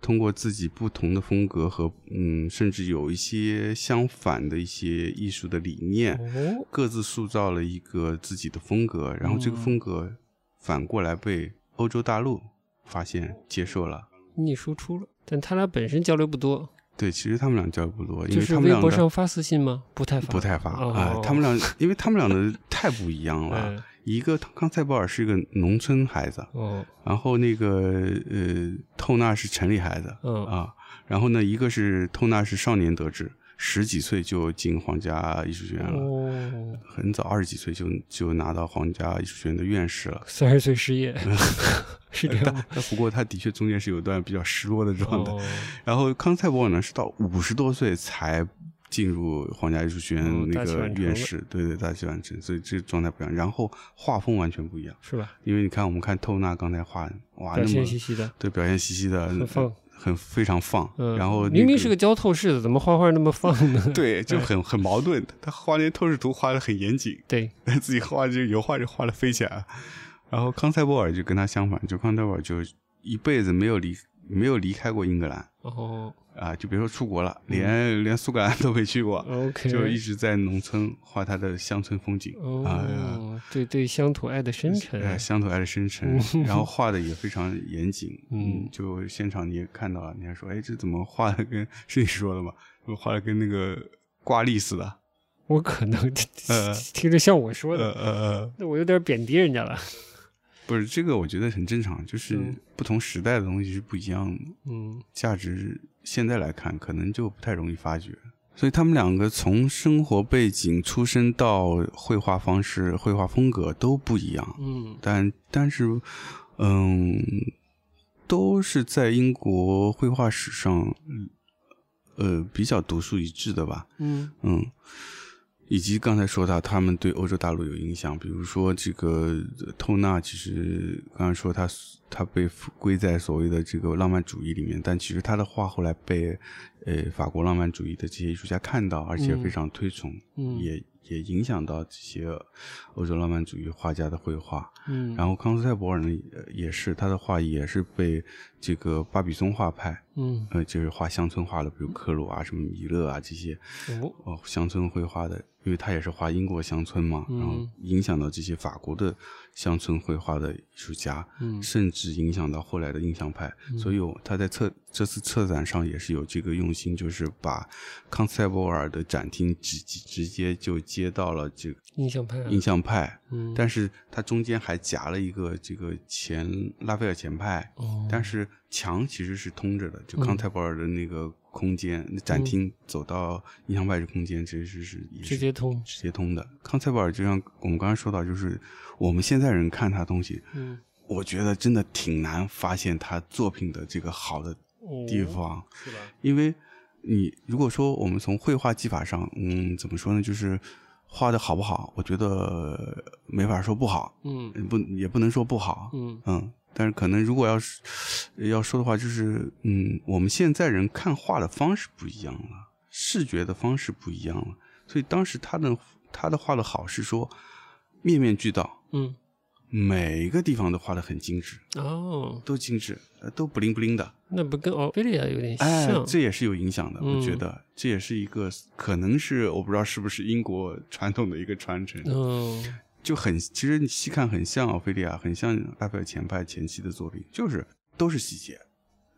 通过自己不同的风格和嗯，甚至有一些相反的一些艺术的理念，哦，各自塑造了一个自己的风格，然后这个嗯风格反过来被欧洲大陆发现接受了。逆输出了，但他俩本身交流不多，对，其实他们俩交流不多，因就是为他们俩的微博上发私信吗？不太发，不太发哦啊、他们俩，因为他们俩的太不一样了。嗯一个康塞博尔是一个农村孩子，哦，然后那个呃透纳是城里孩子，嗯啊，然后呢，一个是透纳是少年得志，十几岁就进皇家艺术学院了，哦，很早二十几岁就就拿到皇家艺术学院的院士了。三十岁失业，是这样吗？但不过他的确中间是有一段比较失落的状态。哦，然后康塞博尔呢是到五十多岁才进入皇家艺术学院哦那个院士，对对，大器晚成，所以这个状态不一样。然后画风完全不一样，是吧？因为你看我们看透纳刚才画，哇，表那么现兮兮的，对表现兮兮的，很放，很非常放。嗯，然后、那明明是个教透视的，怎么画画那么放呢？对，就很很矛盾。他画那些透视图画的很严谨，对，自己画就油画就画的飞起来了。然后康塞波尔就跟他相反，就康塞波尔就一辈子没有离没有离开过英格兰哦啊，就别说出国了，连、连苏格兰 都没去过，，OK，就一直在农村画他的乡村风景。啊哦，对对，乡土爱的深沉，呃，乡土爱的深沉，然后画的也非常严谨。嗯就现场你也看到了，你还说，哎，这怎么画的跟是你说的吗？我画的跟那个挂历似的。我可能呃听着像我说呃的，呃呃，那我有点贬低人家了。不是这个，我觉得很正常，就是嗯不同时代的东西是不一样的，嗯价值现在来看可能就不太容易发掘。所以他们两个从生活背景、出身到绘画方式、绘画风格都不一样。嗯但但是，嗯，都是在英国绘画史上，呃，比较独树一帜的吧。嗯嗯，以及刚才说到他们对欧洲大陆有影响，比如说这个呃透纳，其实刚才说他他被归在所谓的这个浪漫主义里面，但其实他的画后来被呃法国浪漫主义的这些艺术家看到，而且嗯非常推崇，嗯也也影响到这些欧洲浪漫主义画家的绘画。嗯，然后康斯泰博尔呢，呃也是他的画也是被这个巴比松画派，嗯。呃，就是画乡村画的，比如克鲁啊、什么米勒啊这些，哦。哦，乡村绘画的，因为他也是画英国乡村嘛，然后嗯。影响到这些法国的乡村绘画的艺术家，嗯。甚至影响到后来的印象派。所以他在策这次策展上也是有这个用心，就是把康斯泰博尔的展厅直直直接就接到了这个印象派啊，印象派，嗯，但是它中间还夹了一个这个前拉斐尔前派，哦。但是墙其实是通着的，就嗯。康泰博尔的那个空间，那展厅走到印象派的空间，其实是直接通，直接通的。康泰博尔就像我们刚才说到，就是我们现在人看他东西，嗯我觉得真的挺难发现他作品的这个好的哦地方，是吧？因为你如果说我们从绘画技法上，嗯，怎么说呢，就是画的好不好，我觉得没法说不好，嗯。不也不能说不好，嗯。嗯，但是可能如果要是要说的话，就是嗯，我们现在人看画的方式不一样了，视觉的方式不一样了，所以当时他的他的画的好是说面面俱到，嗯。每个地方都画的很精致，哦，都精致，呃都不灵不灵的，那不跟奥菲利亚有点哎像？，这也是有影响的，我觉嗯得。这也是一个可能是我不知道是不是英国传统的一个传承，嗯就很其实你细看很像奥菲利亚，很像拉斐尔前派前期的作品，就是都是细节，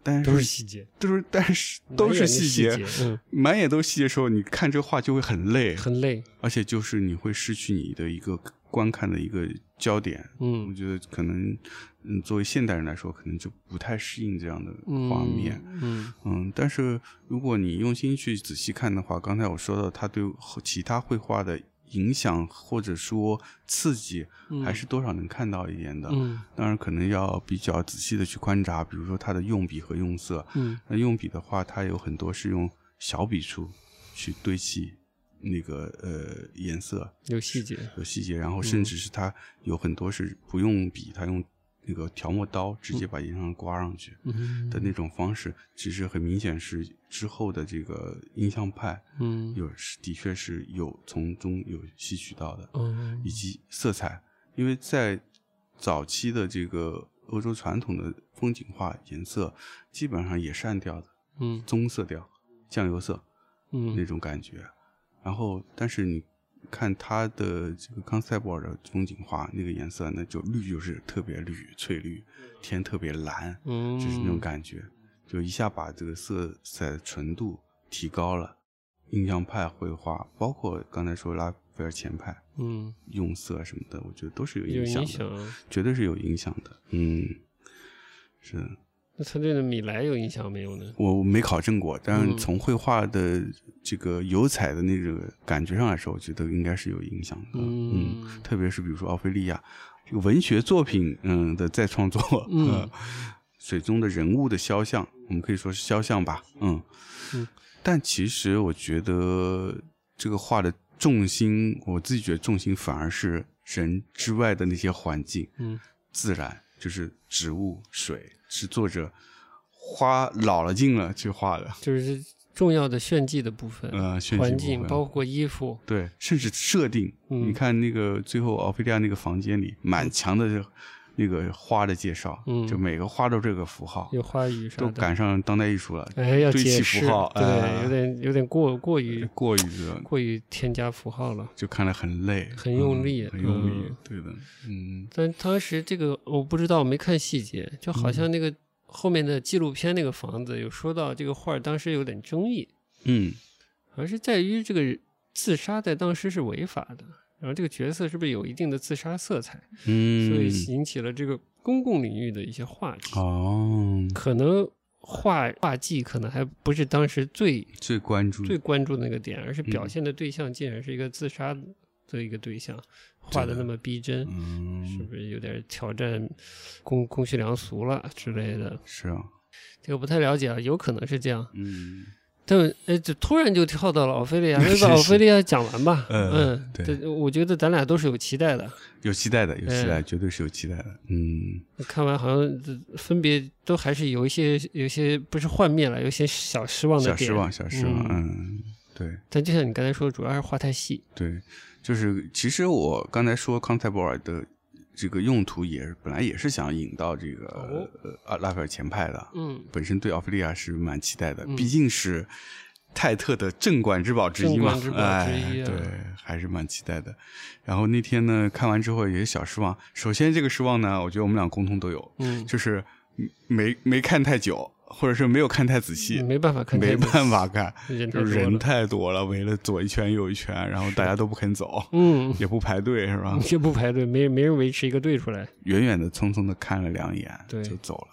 但是都是细节，都是但是都是细节，嗯，满眼都是细节的时候，你看这画就会很累，很累，而且就是你会失去你的一个观看的一个焦点。嗯。我嗯觉得可能，嗯，作为现代人来说，可能就不太适应这样的嗯，画面。嗯嗯，但是如果你用心去仔细看的话，刚才我说到他对其他绘画的影响或者说刺激，嗯还是多少能看到一点的。嗯当然，可能要比较仔细的去观察，比如说它的用笔和用色。嗯那用笔的话，它有很多是用小笔触去堆砌那个呃颜色有细节，有细节，然后甚至是它有很多是不用笔，它用那个调墨刀直接把颜上刮上去嗯的那种方式，其实很明显是之后的这个印象派嗯。有是的确是有从中有吸取到的，嗯以及色彩，因为在早期的这个欧洲传统的风景画颜色基本上也是暗调的，嗯。棕色调、酱油色嗯。那嗯种感觉。然后，但是你看它的这个康塞博尔的风景画那个颜色，那就绿就是特别绿、翠绿，天特别蓝，嗯，就是那种感觉，就一下把这个色彩的纯度提高了。印象派绘画，包括刚才说拉斐尔前派，嗯用色什么的，我觉得都是有有影响的。绝对是有影响的。嗯，是的那他对那米莱有影响没有呢？我我没考证过，但是嗯从绘画的这个油彩的那个感觉上来说，我觉得应该是有影响的。嗯特别是比如说奥菲利亚这个文学作品，嗯的再创作，嗯 呃水中的人物的肖像，我们可以说是肖像吧，嗯嗯但其实我觉得这个画的重心，我自己觉得重心反而是人之外的那些环境，嗯自然，就是植物、水，是作者花老了劲了去画的。就是重要的炫技的部分，呃，炫技环境包括衣服，对，甚至设定，嗯你看那个最后奥菲利亚那个房间里，满墙的这那个花的介绍，嗯。就每个花都这个符号，有花语啥都，赶上当代艺术了，哎，要堆砌解释，符号对，哎有点有点过过于过于的，过于添加符号了。就看了很累，很用力嗯很用力嗯，对的，嗯。但当时这个我不知道，我没看细节，就好像那个后面的纪录片那个房子有说到这个画儿当时有点争议，嗯。而是在于这个自杀在当时是违法的，然后这个角色是不是有一定的自杀色彩，嗯，所以引起了这个公共领域的一些话题。哦，可能画画技可能还不是当时最最关注最关注的那个点，而是表嗯现的对象竟然是一个自杀的一个对象，画的那么逼真，是嗯不是有点挑战公公序良俗了之类的？是啊，这个不太了解啊，有可能是这样。嗯但哎，就突然就跳到了奥菲利亚，那是把奥菲利亚讲完吧。嗯嗯，对这我觉得咱俩都是有期待的。有期待的，有期待，哎绝对是有期待的，嗯看完好像这分别都还是有一些有些不是幻灭了，有些小失望的点。小失望，小失望，嗯嗯，对。但就像你刚才说，主要是画太细。对，就是其实我刚才说康泰博尔的这个用途也是本来也是想引到这个、哦呃拉斐尔前派的，嗯，本身对奥菲利亚是蛮期待的，嗯毕竟是泰特的镇馆之宝之一嘛，镇馆之宝之一啊哎，对，还是蛮期待的。然后那天呢，看完之后也是小失望。首先这个失望呢，我觉得我们俩共同都有，嗯，就是没没看太久，或者是没有看太仔细，没办法看，没办法看，人太多就是人了。太多了，围了左一圈右一圈，然后大家都不肯走，嗯，也不排队，是吧？也不排队，没没人维持一个队出来。远远的、匆匆的看了两眼，对就走了。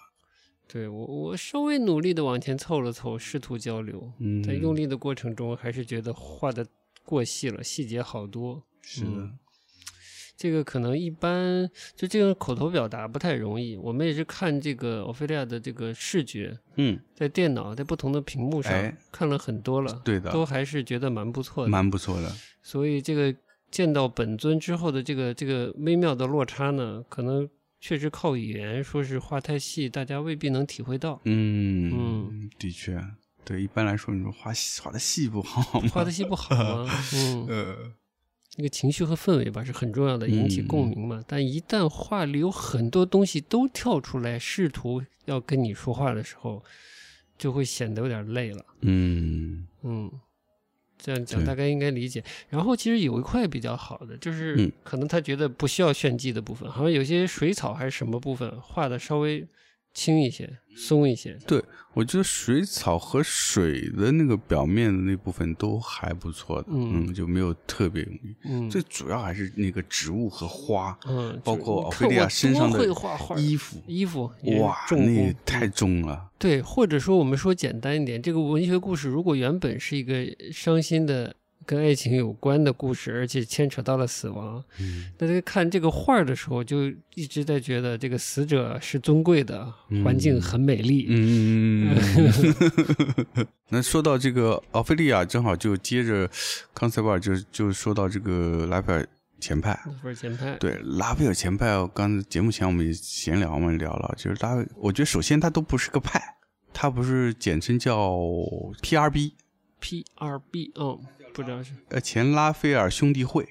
对我，我稍微努力的往前凑了凑，试图交流，嗯，在用力的过程中，还是觉得画的过细了，细节好多。是的，嗯这个可能一般，就这种口头表达不太容易。我们也是看这个奥菲利亚的这个视觉，嗯，在电脑在不同的屏幕上、哎看了很多了，对的，都还是觉得蛮不错的。蛮不错的。所以这个见到本尊之后的这个这个微妙的落差呢，可能确实靠语言说是画太细，大家未必能体会到。嗯嗯，的确，对，一般来说，你说画画的细不好吗？画的细不好吗？嗯，呃，那个情绪和氛围吧是很重要的，引起嗯共鸣嘛。但一旦画里有很多东西都跳出来，试图要跟你说话的时候，就会显得有点累了。嗯嗯，这样讲大概应该理解。然后其实有一块比较好的，就是嗯可能他觉得不需要炫技的部分，好像有些水草还是什么部分画的稍微轻一些、松一些。对我觉得水草和水的那个表面的那部分都还不错的，嗯嗯，就没有特别容易。嗯，最主要还是那个植物和花，嗯，包括奥菲利亚身上的衣服，衣服哇，重工那也太重了。对，或者说我们说简单一点，这个文学故事如果原本是一个伤心的、跟爱情有关的故事，而且牵扯到了死亡。嗯那在看这个画的时候，就一直在觉得这个死者是尊贵的，环境很美丽。嗯，那说到这个奥菲利亚，正好就接着康塞瓦尔就就说到这个拉斐尔前派。拉斐尔前派，对拉斐尔前派，刚才节目前我们也闲聊嘛，聊了，就是拉斐，我觉得首先他都不是个派，他不是简称叫 PRB，PRB，嗯，不知道是。呃，前拉斐尔兄弟会，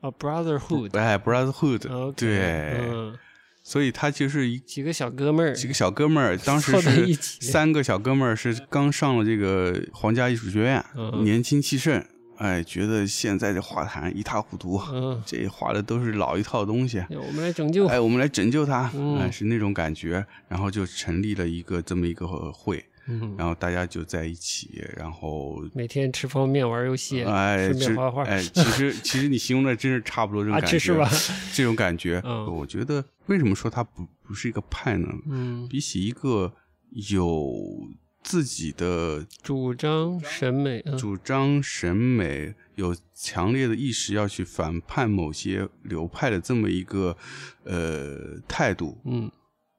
啊，Brotherhood，哎，Brotherhood，、对，嗯，所以他就是一几个小哥们儿，几个小哥们儿，当时是三个小哥们儿是刚上了这个皇家艺术学院，嗯。年轻气盛，哎，觉得现在这画坛一塌糊涂，嗯，这画的都是老一套东西，哎我们来拯救，哎，我们来拯救它，嗯。哎，是那种感觉，然后就成立了一个这么一个会，嗯，然后大家就在一起，然后。每天吃方便玩游戏，哎，这顺便画画，哎，其实 其实你形容的真是差不多这种啊，感觉，这是吧？这种感觉，嗯。我觉得为什么说它不不是一个派呢？嗯，比起一个有自己的主张审美，嗯。主张审美、有强烈的意识要去反叛某些流派的这么一个呃态度，嗯。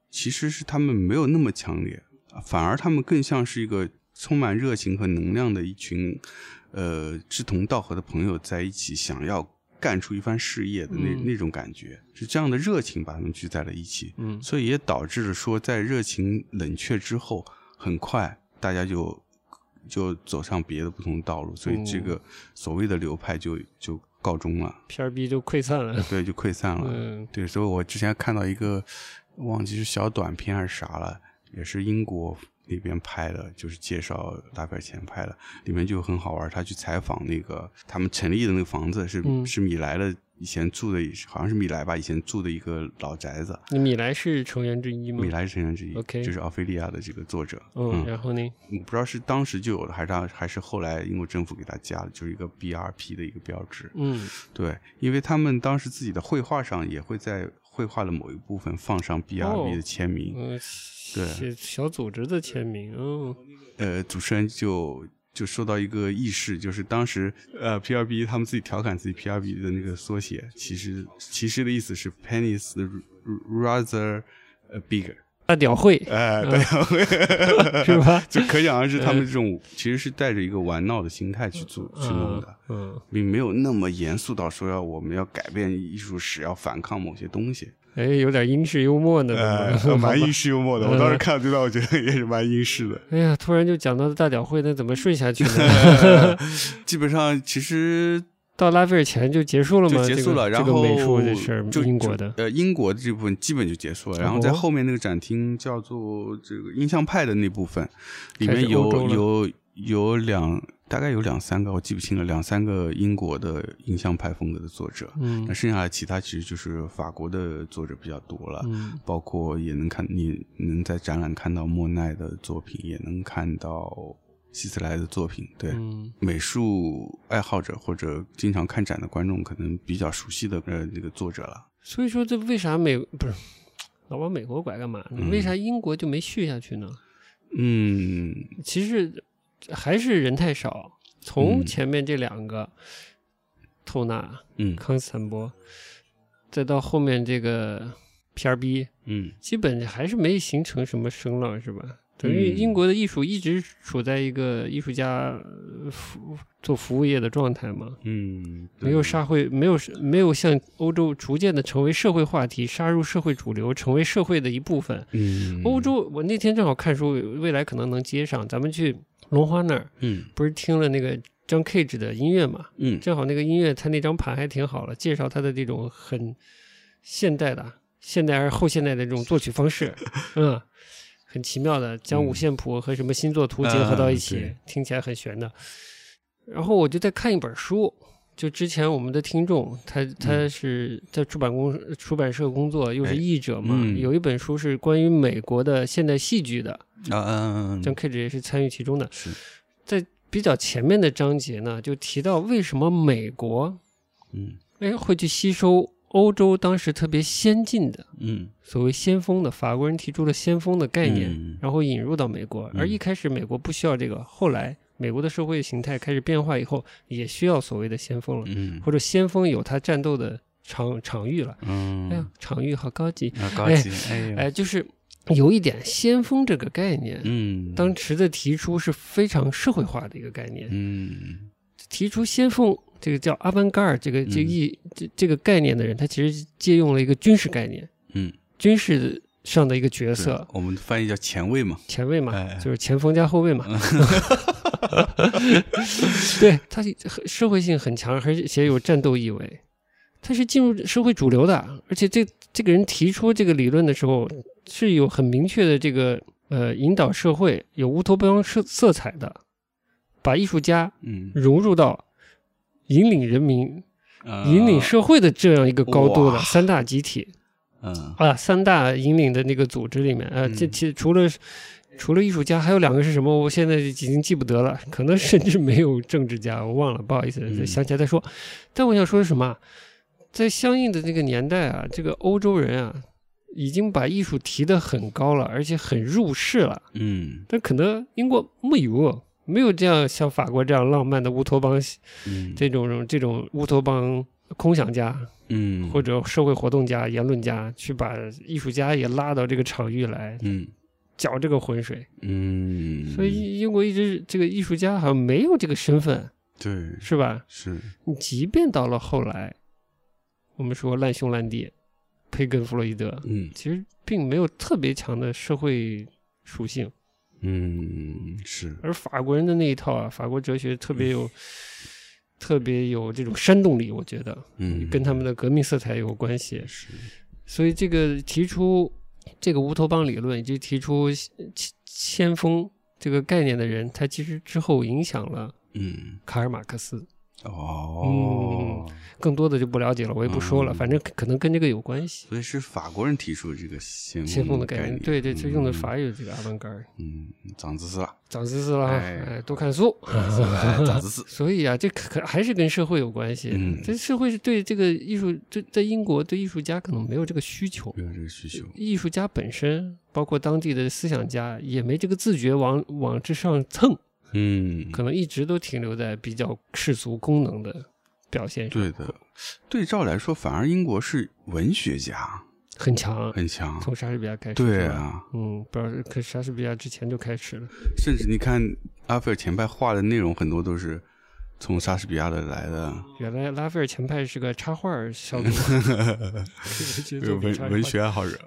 其实是他们没有那么强烈，反而他们更像是一个充满热情和能量的一群呃志同道合的朋友在一起，想要干出一番事业的那、嗯。那种感觉，是这样的热情把他们聚在了一起。嗯。所以也导致了说，在热情冷却之后，很快大家就就走上别的不同道路，所以这个所谓的流派就就告终了，，PRB 就溃散了，对，就溃散了。嗯。对，所以我之前看到一个忘记是小短片还是啥了，也是英国那边拍的，就是介绍拉斐尔前拍的，里面就很好玩。他去采访那个他们成立的那个房子是、嗯是米莱的以前住的，好像是米莱吧，以前住的一个老宅子。米莱是成员之一吗？米莱是成员之一 OK 就是奥菲利亚的这个作者。嗯，然后呢？我不知道是当时就有的，还是他还是后来英国政府给他加的，就是一个 BRP 的一个标志。嗯对，因为他们当时自己的绘画上也会在绘画的某一部分放上 BRB 的签名。嗯，对写小组织的签名，嗯呃，主持人就就说到一个轶事，就是当时呃 PRB 他们自己调侃自己 PRB 的那个缩写，其实其实的意思是 penis rather 呃 bigger。大屌会哎，嗯对，是吧？就可想而知，他们这种其实是带着一个玩闹的心态去做去弄的，嗯，并没有那么严肃到说要我们要改变艺术史，要反抗某些东西。哎，有点英式幽默呢，怎么好吧式幽默的我当时看到这段，我觉得也是蛮英式的。哎呀，突然就讲到大屌会，那怎么顺下去呢？基本上，其实到拉斐尔前就结束了吗？就结束了，然后这个美术这事儿，就英国的，呃，英国的这部分基本就结束了。然后在哦后面那个展厅叫做这个印象派的那部分，里面有有有两大概有两三个，我记不清了，两三个英国的印象派风格的作者。嗯那剩下的其他其实就是法国的作者比较多了，嗯包括也能看你能在展览看到莫奈的作品，也能看到希斯莱的作品。对，嗯美术爱好者或者经常看展的观众可能比较熟悉的呃那个作者了。所以说这为啥美不是老往美国拐干嘛呢？嗯为啥英国就没续下去呢？嗯其实还是人太少。从嗯前面这两个，透纳、嗯康斯坦波，再到后面这个 PRB，嗯基本还是没形成什么声浪，是吧？等于嗯。英国的艺术一直处在一个艺术家呃服做服务业的状态嘛，嗯，没有杀会，没有没有像欧洲逐渐的成为社会话题，杀入社会主流，成为社会的一部分。嗯。欧洲，我那天正好看书，未来可能能接上。咱们去龙华那儿，嗯。不是听了那个张 Cage 的音乐嘛？嗯。正好那个音乐，他那张盘还挺好了，介绍他的这种很现代的、现代还是后现代的这种作曲方式，嗯，很奇妙的，将五线谱和什么星座图结合到一起，嗯听起来很玄的。然后我就在看一本书，就之前我们的听众，他他是在出版公出版社工作，又是哎译者嘛，嗯。有一本书是关于美国的现代戏剧的，啊嗯张 Cage 也是参与其中的。是。在比较前面的章节呢，就提到为什么美国嗯。哎会去吸收欧洲当时特别先进的嗯。所谓先锋的法国人提出了先锋的概念，嗯。然后引入到美国。嗯。而一开始美国不需要这个，后来美国的社会形态开始变化以后，也需要所谓的先锋了，嗯。或者先锋有他战斗的场场域了。嗯。哎呀嗯，，场域好高级，啊高级，哎呀，哎，就是有一点先锋这个概念，嗯，当时的提出是非常社会化的一个概念。嗯。提出先锋这个叫阿班嘎尔这个这嗯。一这这个概念的人，他其实借用了一个军事概念，嗯，军事上的一个角色，我们翻译叫前卫嘛，前卫嘛，哎就是前锋加后卫嘛。对，他很社会性很强，而且有战斗意味。他是进入社会主流的，而且这这个人提出这个理论的时候是有很明确的这个呃引导社会有乌托邦色色彩的，把艺术家嗯，融入到引领人民、呃引领社会的这样一个高度的三大集体嗯啊，三大引领的那个组织里面，呃，这嗯其实除了除了艺术家，还有两个是什么？我现在已经记不得了，可能甚至没有政治家，我忘了，不好意思，嗯想起来再说。但我想说的是什么？在相应的那个年代啊，这个欧洲人啊，已经把艺术提得很高了，而且很入世了。嗯但可能英国没有，没有这样像法国这样浪漫的乌托邦嗯，这种这种乌托邦空想家嗯或者社会活动家、言论家，去把艺术家也拉到这个场域来嗯搅这个浑水。嗯，所以英国一直这个艺术家好像没有这个身份，对是吧？是你即便到了后来，我们说烂兄烂弟，培根、弗洛伊德，嗯其实并没有特别强的社会属性。嗯是。而法国人的那一套啊，法国哲学特别有，特别有这种煽动力，我觉得嗯。跟他们的革命色彩有关系。是。所以这个提出这个乌托邦理论以及提出先先锋这个概念的人，他其实之后影响了嗯。卡尔马克思。哦，更多的就不了解了，我也不说了，嗯。反正可可能跟这个有关系。所以是法国人提出这个先先锋的概概念，对对，这用的嗯。法语这个阿凡嘎尔，嗯长知识了，长知识了哈，哎。哎，多看书。哎 长知识，所以啊，这可可还是跟社会有关系。嗯。这社会是对这个艺术，对在英国对艺术家可能没有这个需求，没有这个需求，艺术家本身，包括当地的思想家，也没这个自觉往往之上蹭，嗯，可能一直都停留在比较世俗功能的表现上，对的。对照来说，反而英国是文学家很强。很强，从莎士比亚开始，对啊，嗯，不知道可莎士比亚之前就开始了，甚至你看阿菲尔前派画的内容很多都是从莎士比亚的来的，原来拉斐尔前派是个插画小组，这个文文学爱好者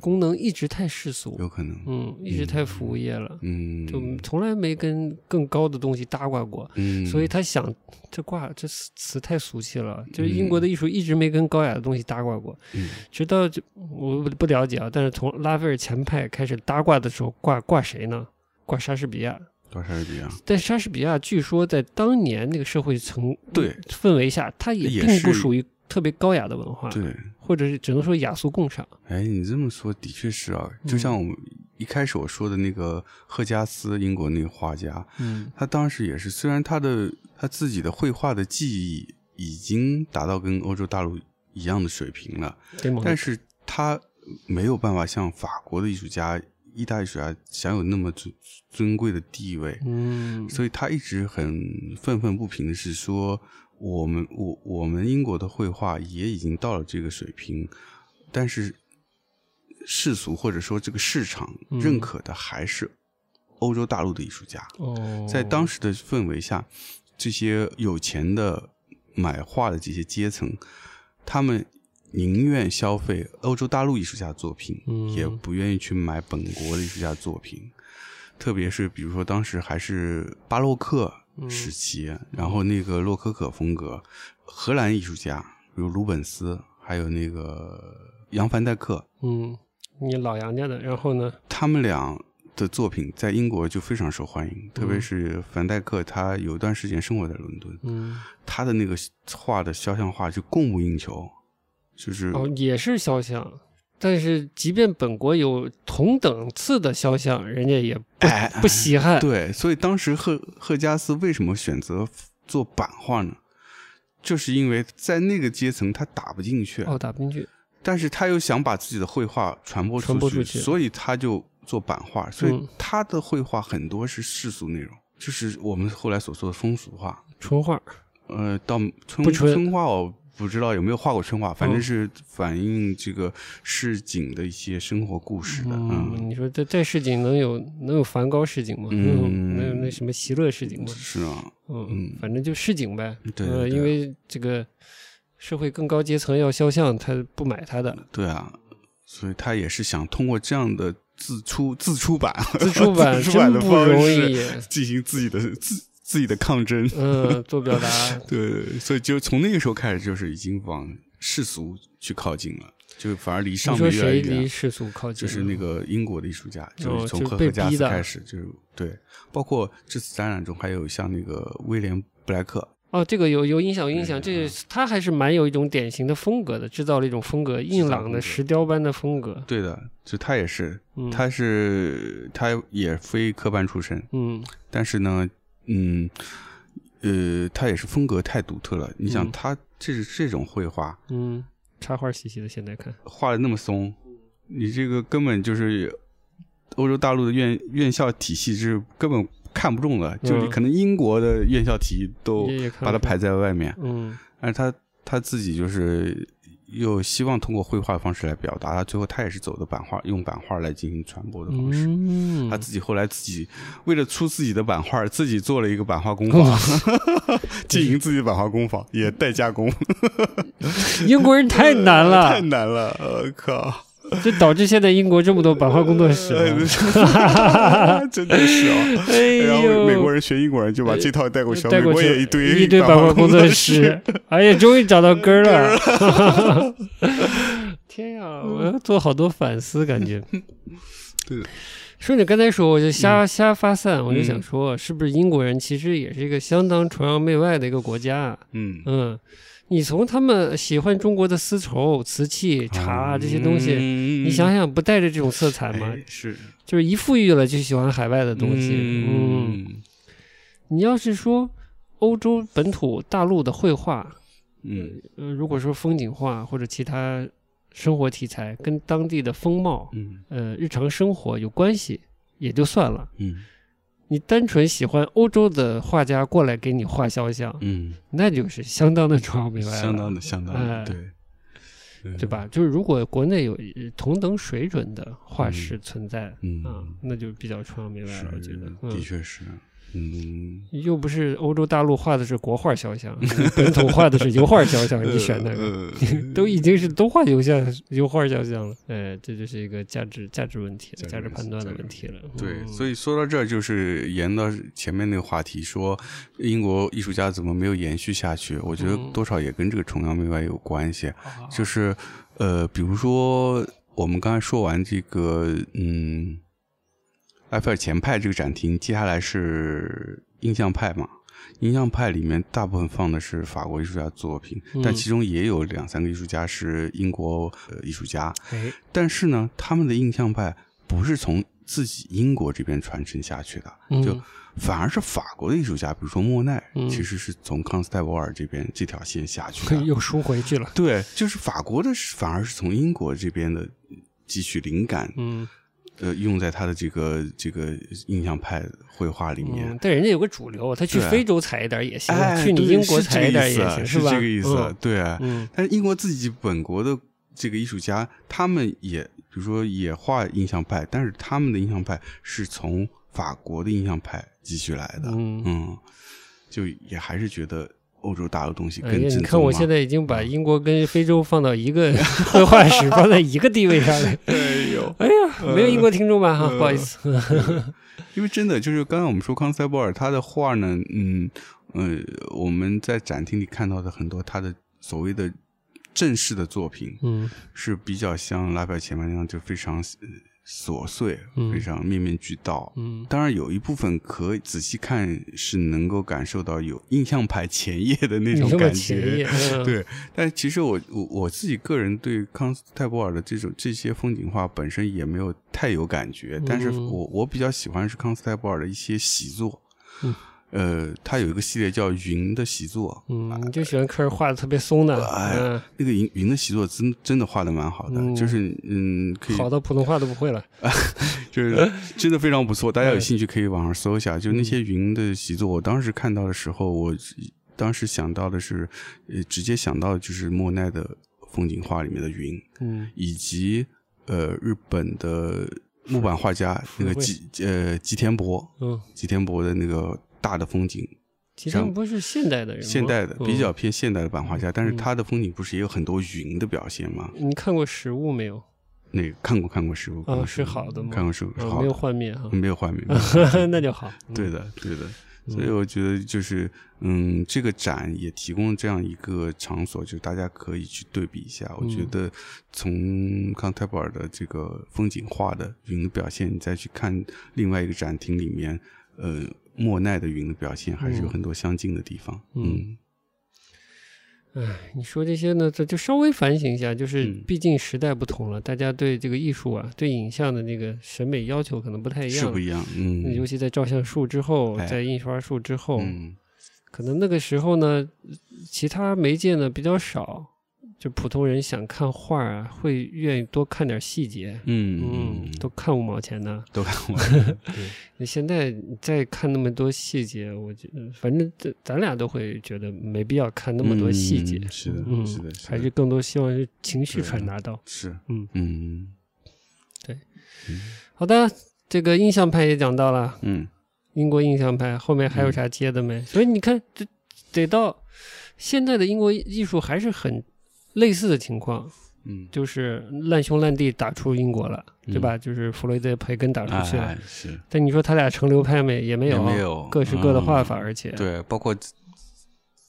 功能一直太世俗，有可能，嗯，一直太服务业了，嗯，就从来没跟更高的东西搭挂过。嗯，所以他想，这挂这词词太俗气了。就是英国的艺术一直没跟高雅的东西搭挂过，嗯。直到就我不不了解啊。但是从拉斐尔前派开始搭挂的时候，挂挂谁呢？挂莎士比亚。多莎士比亚，但莎士比亚据说在当年那个社会层对。氛围下，他也也并不属于特别高雅的文化，对，或者是只能说雅俗共赏。哎，你这么说的确是啊，就嗯像我们一开始我说的那个赫加斯，英国那个画家，嗯。他当时也是，虽然他的他自己的绘画的技艺已经达到跟欧洲大陆一样的水平了？但是他没有办法像法国的艺术家、意大利艺术家享有那么尊尊贵的地位，嗯，所以他一直很愤愤不平的是说，我们我我们英国的绘画也已经到了这个水平，但是世俗或者说这个市场嗯认可的还是欧洲大陆的艺术家。哦，在当时的氛围下，这些有钱的买画的这些阶层，他们宁愿消费欧洲大陆艺术家的作品，嗯。也不愿意去买本国的艺术家作品。特别是比如说当时还是巴洛克嗯。时期，然后那个洛可可风格，荷兰艺术家比如鲁本斯，还有那个扬凡戴克，嗯，你老杨家的，然后呢？他们俩的作品在英国就非常受欢迎，特别是凡戴克，他有一段时间生活在伦敦，嗯，他的那个画的肖像画就供不应求，就是、哦，也是肖像，但是即便本国有同等次的肖像，人家也不、哎不稀罕。对，所以当时赫赫加斯为什么选择做版画呢？就是因为在那个阶层他打不进去，哦，打不进去。但是他又想把自己的绘画传播出去，传播出去所以他就做版画，所以嗯他的绘画很多是世俗内容。就是我们后来所说的风俗画。春画，呃，到春不春春画我不知道有没有画过春画，反正嗯是反映这个市井的一些生活故事的。嗯，嗯，你说这这市井能有能有梵高市井吗？嗯能有那什么席勒市井吗？是啊，嗯嗯，反正就市井呗。呃，对对因为这个社会更高阶层要肖像，他不买他的。对啊，所以他也是想通过这样的自出自出版、自出版 自出版的真不容方式易进行自己的自自己的抗争。嗯，做表达。对，所以就从那个时候开始，就是已经往世俗去靠近了，就反而离你上说谁面越来越远。离世俗靠近？就是那个英国的艺术家，就哦是从就是被赫赫加斯开始，就是对，包括这次展览中还有像那个威廉布莱克，哦，这个有有影响，有影响。嗯这他还是蛮有一种典型的风格的，制造了一种风格，硬朗的石雕般的风格。对的，就他也是，嗯，他是他也非科班出身，嗯但是呢，嗯，呃，他也是风格太独特了。你想嗯他这是这种绘画嗯，插画兮兮的，现在看。画的那么松，你这个根本就是欧洲大陆的院院校体系是根本看不中的，就是嗯可能英国的院校体系都把它排在外面，嗯但是他他自己就是又希望通过绘画的方式来表达，他最后他也是走的版画，用版画来进行传播的方式。嗯，他自己后来自己为了出自己的版画，自己做了一个版画工坊，经营自己的版画工坊，也代加工，英国人太难了 太，难了，我靠！这导致现在英国这么多版画工作室。真的是哦。哎然后，美国人学英国人就把这套带过去，美国带过去也一堆一堆版画工作室，哎呀，终于找到根儿了。天呀，我要做好多反思，感觉。对的说你刚才说，我就瞎瞎发散，我就想嗯说，是不是英国人其实也是一个相当崇洋媚外的一个国家啊？嗯，嗯，你从他们喜欢中国的丝绸、瓷器、茶这些东西，你你想想，不带着这种色彩吗？嗯哎是就是一富裕了就喜欢海外的东西。嗯，嗯你要是说欧洲本土大陆的绘画，嗯呃，如果说风景画或者其他生活题材跟当地的风貌、嗯呃日常生活有关系，也就算了。嗯你单纯喜欢欧洲的画家过来给你画肖像，嗯，那就是相当的崇洋媚外了，相当的相当哎。的对，嗯对？吧？就是如果国内有呃同等水准的画师存在，嗯。啊，那就比较崇洋媚外了，我觉得。的嗯，确是，嗯，又不是欧洲大陆画的是国画肖像，本土画的是油画肖像，你选哪个？呃 都已经是都画油像、油画肖像了，哎，这就是一个价值价值问题了，价值判断的问题了。对，嗯所以说到这儿，就是沿到前面那个话题，说英国艺术家怎么没有延续下去？我觉得嗯多少也跟这个崇洋媚外有关系。就是呃，比如说我们刚才说完这个，嗯，埃菲尔前派这个展厅，接下来是印象派嘛。印象派里面大部分放的是法国艺术家的作品，但嗯其中也有两三个艺术家是英国呃艺术家。哎，但是呢，他们的印象派不是从自己英国这边传承下去的，嗯就反而是法国的艺术家，比如说莫奈，嗯其实是从康斯泰博尔这边这条线下去的。又输回去了。对，就是法国的，反而是从英国这边的汲取灵感，嗯呃，用在他的这个这个印象派绘画里面。嗯，但人家有个主流，他去非洲采一点也行，哎，去你英国采一点也行，是吧？是这个意思。啊对，嗯但是英国自己本国的这个艺术家，他们也比如说也画印象派，但是他们的印象派是从法国的印象派继续来的。嗯嗯，就也还是觉得欧洲大陆东西更。你看我现在已经把英国跟非洲放到一个 绘画史，放在一个地位上了。哎呀，没有英国听众吧？哈，呃不好意思。因为真的就是刚刚我们说康斯泰波尔他的画呢，嗯呃，我们在展厅里看到的很多他的所谓的正式的作品，嗯是比较像拉斐尔前面那样，就非常呃琐碎，嗯。非常面面俱到。嗯。当然，有一部分可以仔细看是能够感受到有印象派前夜的那种感觉。嗯，对，但其实我我我自己个人对康斯泰波尔的这种这些风景画本身也没有太有感觉，但是嗯。我我比较喜欢是康斯泰波尔的一些习作，嗯呃，他有一个系列叫云的习作，嗯，你就喜欢科尔画的特别松的，哎嗯，那个云云的习作真真的画的蛮好的，嗯。就是嗯，可以好到普通话都不会了。就是真的非常不错，大家有嗯兴趣可以网上搜一下。就那些云的习作，我当时看到的时候，我当时想到的是，呃，直接想到的就是莫奈的风景画里面的云，嗯。以及呃日本的木板画家那个吉呃吉田博，嗯，吉田博的那个大的风景，其实不是现代的人？现代的嗯比较偏现代的版画家，但是嗯他的风景不是也有很多云的表现吗？你看过实物没有？那个看过看过实物，看啊，是好的吗？看过实物是啊，没有好的，幻灭哈。没有画面。那就好。嗯对，的，对的。所以我觉得就是，嗯，这个展也提供这样一个场所，就是大家可以去对比一下。我觉嗯得从康泰布尔的这个风景画的云的表现，你再去看另外一个展厅里面，呃，莫奈的云的表现，还是有嗯很多相近的地方。嗯嗯哎，你说这些呢，这就稍微反省一下，就是嗯毕竟时代不同了，大家对这个艺术啊，对影像的那个审美要求可能不太一样是不。一样。嗯，尤其在照相术之后，哎在印刷术之后，嗯可能那个时候呢，其他媒介呢比较少，就普通人想看画啊，会愿意多看点细节。嗯嗯，都看五毛钱的。都看过。那现在再看那么多细节，我觉得反正这咱俩都会觉得没必要看那么多细节。嗯是的嗯，是的是的。还是更多希望是情绪传达到。是，嗯。嗯。对。好的，这个印象派也讲到了，嗯。英国印象派后面还有啥接的没？所以你看，这得到现在的英国艺术还是很类似的情况，嗯，就是烂兄烂弟打出英国了，对吧？就是弗洛伊德、培根打出去了。哎是。但你说他俩成流派没？也没有，也没有。各是各的画嗯。法，而且，对，包括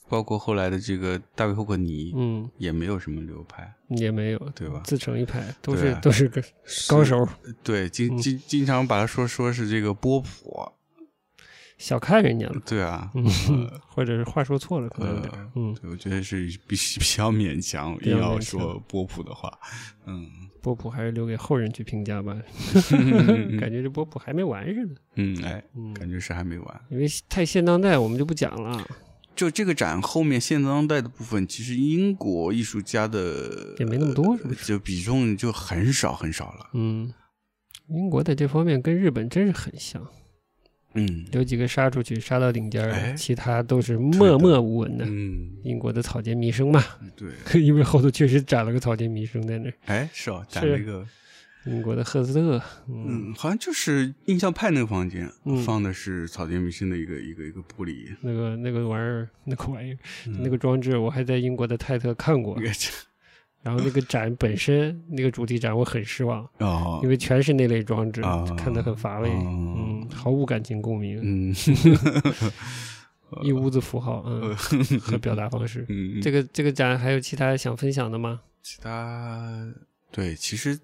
包括后来的这个大卫霍克尼，嗯，也没有什么流派，也没有，对吧？自成一派，都对是都是个高手，对，经嗯。经经常把他说说是这个波普，小看人家了，对啊，嗯，或者是话说错了，可能有点，呃嗯，对，我觉得是比比较勉强，要说波普的话，嗯波普还是留给后人去评价吧，感觉这波普还没完似的，嗯，哎，嗯，感觉是还没完。因为太现当代，我们就不讲了，就这个展后面现当代的部分，其实英国艺术家的也没那么多是不就比重就很少很少了。嗯，英国在这方面跟日本真是很像，嗯。有几个杀出去，杀到顶尖儿，哎。其他都是默默无闻的。嗯，英国的草间弥生嘛，对，因为后头确实斩了个草间弥生在那儿。哎，是哦，斩了一个，英国的赫斯特，嗯。嗯，好像就是印象派那个房间嗯。放的是草间弥生的一个一个一个玻璃，那个那个玩意儿，那个玩意儿，嗯。那个装置，我还在英国的泰特看过。那。个然后那个展本身，那个主题展我很失望，哦因，为全是那类装置，啊看得很乏味，哦嗯，毫无感情共鸣，嗯 一屋子符号，嗯，和表达方式。嗯，这个这个展还有其他想分享的吗？其他对，其实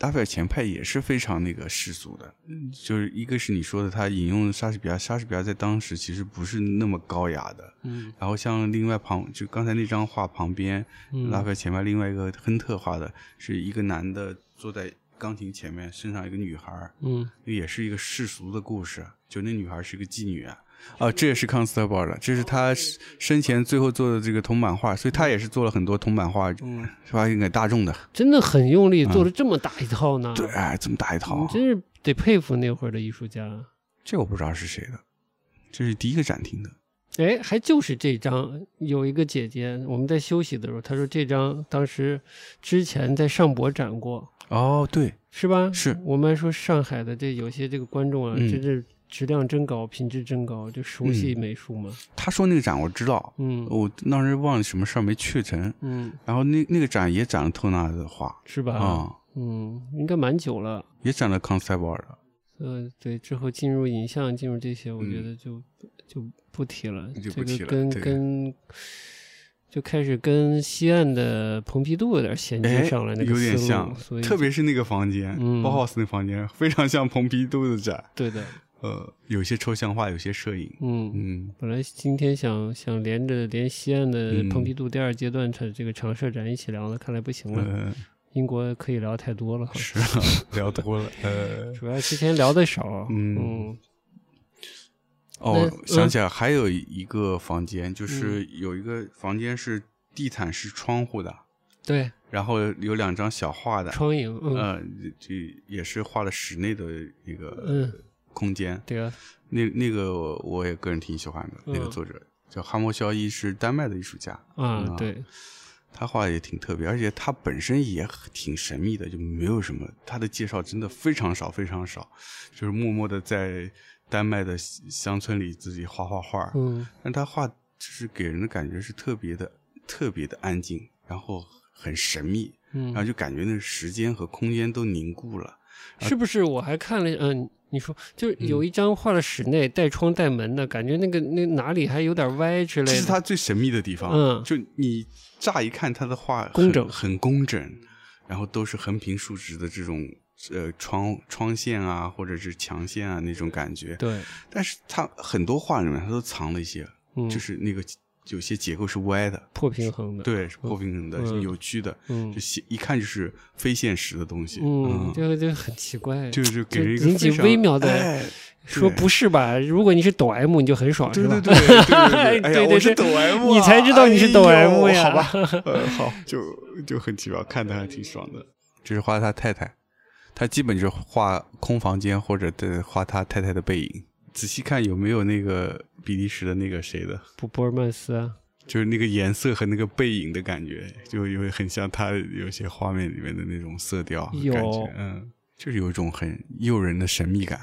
拉斐尔前派也是非常那个世俗的，嗯就是一个是你说的，他引用莎士比亚，莎士比亚在当时其实不是那么高雅的。嗯。然后像另外旁，就刚才那张画旁边，嗯。拉斐尔前派另外一个亨特画的是一个男的坐在钢琴前面，身上一个女孩，嗯。也是一个世俗的故事。就那女孩是个妓女啊，啊，这也是康斯特堡的，这是他生前最后做的这个铜版画，所以他也是做了很多铜版画，嗯，发给大众的。真的很用力，做了这么大一套呢。嗯对，哎，这么大一套，真是得佩服那会儿的艺术家。这我不知道是谁的，这是第一个展厅的。哎，还就是这张，有一个姐姐，我们在休息的时候，她说这张当时之前在上博展过，哦，对，是吧？是我们还说上海的这有些这个观众啊，嗯真是质量真高，品质真高，就熟悉美术嘛。他说那个展我知道，嗯我当时忘了什么事儿没去成。嗯，然后那那个展也展了托纳的画是吧？啊、嗯，应该蛮久了。也展了康斯泰堡尔的，呃，对，之后进入影像，进入这些，我觉嗯得就、就不提了。就不提了这个跟对跟就开始跟西岸的蓬皮杜有点衔接哎上了，那个有点像所以，特别是那个房间，嗯包豪斯那房间非常像蓬皮杜的展，对的，呃，有些抽象画，有些摄影，嗯。嗯本来今天想想连着连西岸的嗯蓬皮杜第二阶段的这个长设展一起聊的，看来不行了。呃，英国可以聊太多了，是 啊，聊多了，呃，主要之前聊的少。嗯嗯哦，那想起来还有一个房间，就是有一个房间是地毯是窗户的，对，然后有两张小画的，窗影，嗯呃，这也是画了室内的一个嗯，空间。对啊，那那个我也个人挺喜欢的，那个嗯。作者叫哈默肖伊，是丹麦的艺术家，啊嗯，对，他画的也挺特别，而且他本身也挺神秘的，就没有什么他的介绍真的非常少非常少，就是默默的在丹麦的乡村里自己画画画，嗯。但他画就是给人的感觉是特别的特别的安静，然后很神秘，嗯。然后嗯，就感觉那时间和空间都凝固了。是不是？我还看了，嗯，你说，就有一张画了室内带窗带门的，感觉那个那哪里还有点歪之类的。这是他最神秘的地方。嗯就你乍一看他的画工整很工整，然后都是横平竖直的这种呃窗窗线啊，或者是墙线啊那种感觉。对，但是他很多画里面他都藏了一些，嗯，就是那个有些结构是歪的，破平衡的。，对，是破平衡的，嗯是扭曲的，嗯就现一看就是非现实的东西。嗯，这个就很奇怪，就是给人一个引起微妙的哎说不是吧？如果你是抖 M，你就很爽，是吧？对对对对对 对，我是抖 M，啊你才知道你是抖 M 呀好吧，呃，好，就就很奇妙，看的还挺爽的。这是画他太太，他基本就是画空房间或者的画他太太的背影。仔细看有没有那个比利时的那个谁的，不，波尔曼斯啊，就是那个颜色和那个背影的感觉，就有很像他有些画面里面的那种色调有感觉，嗯，就是有一种很诱人的神秘感。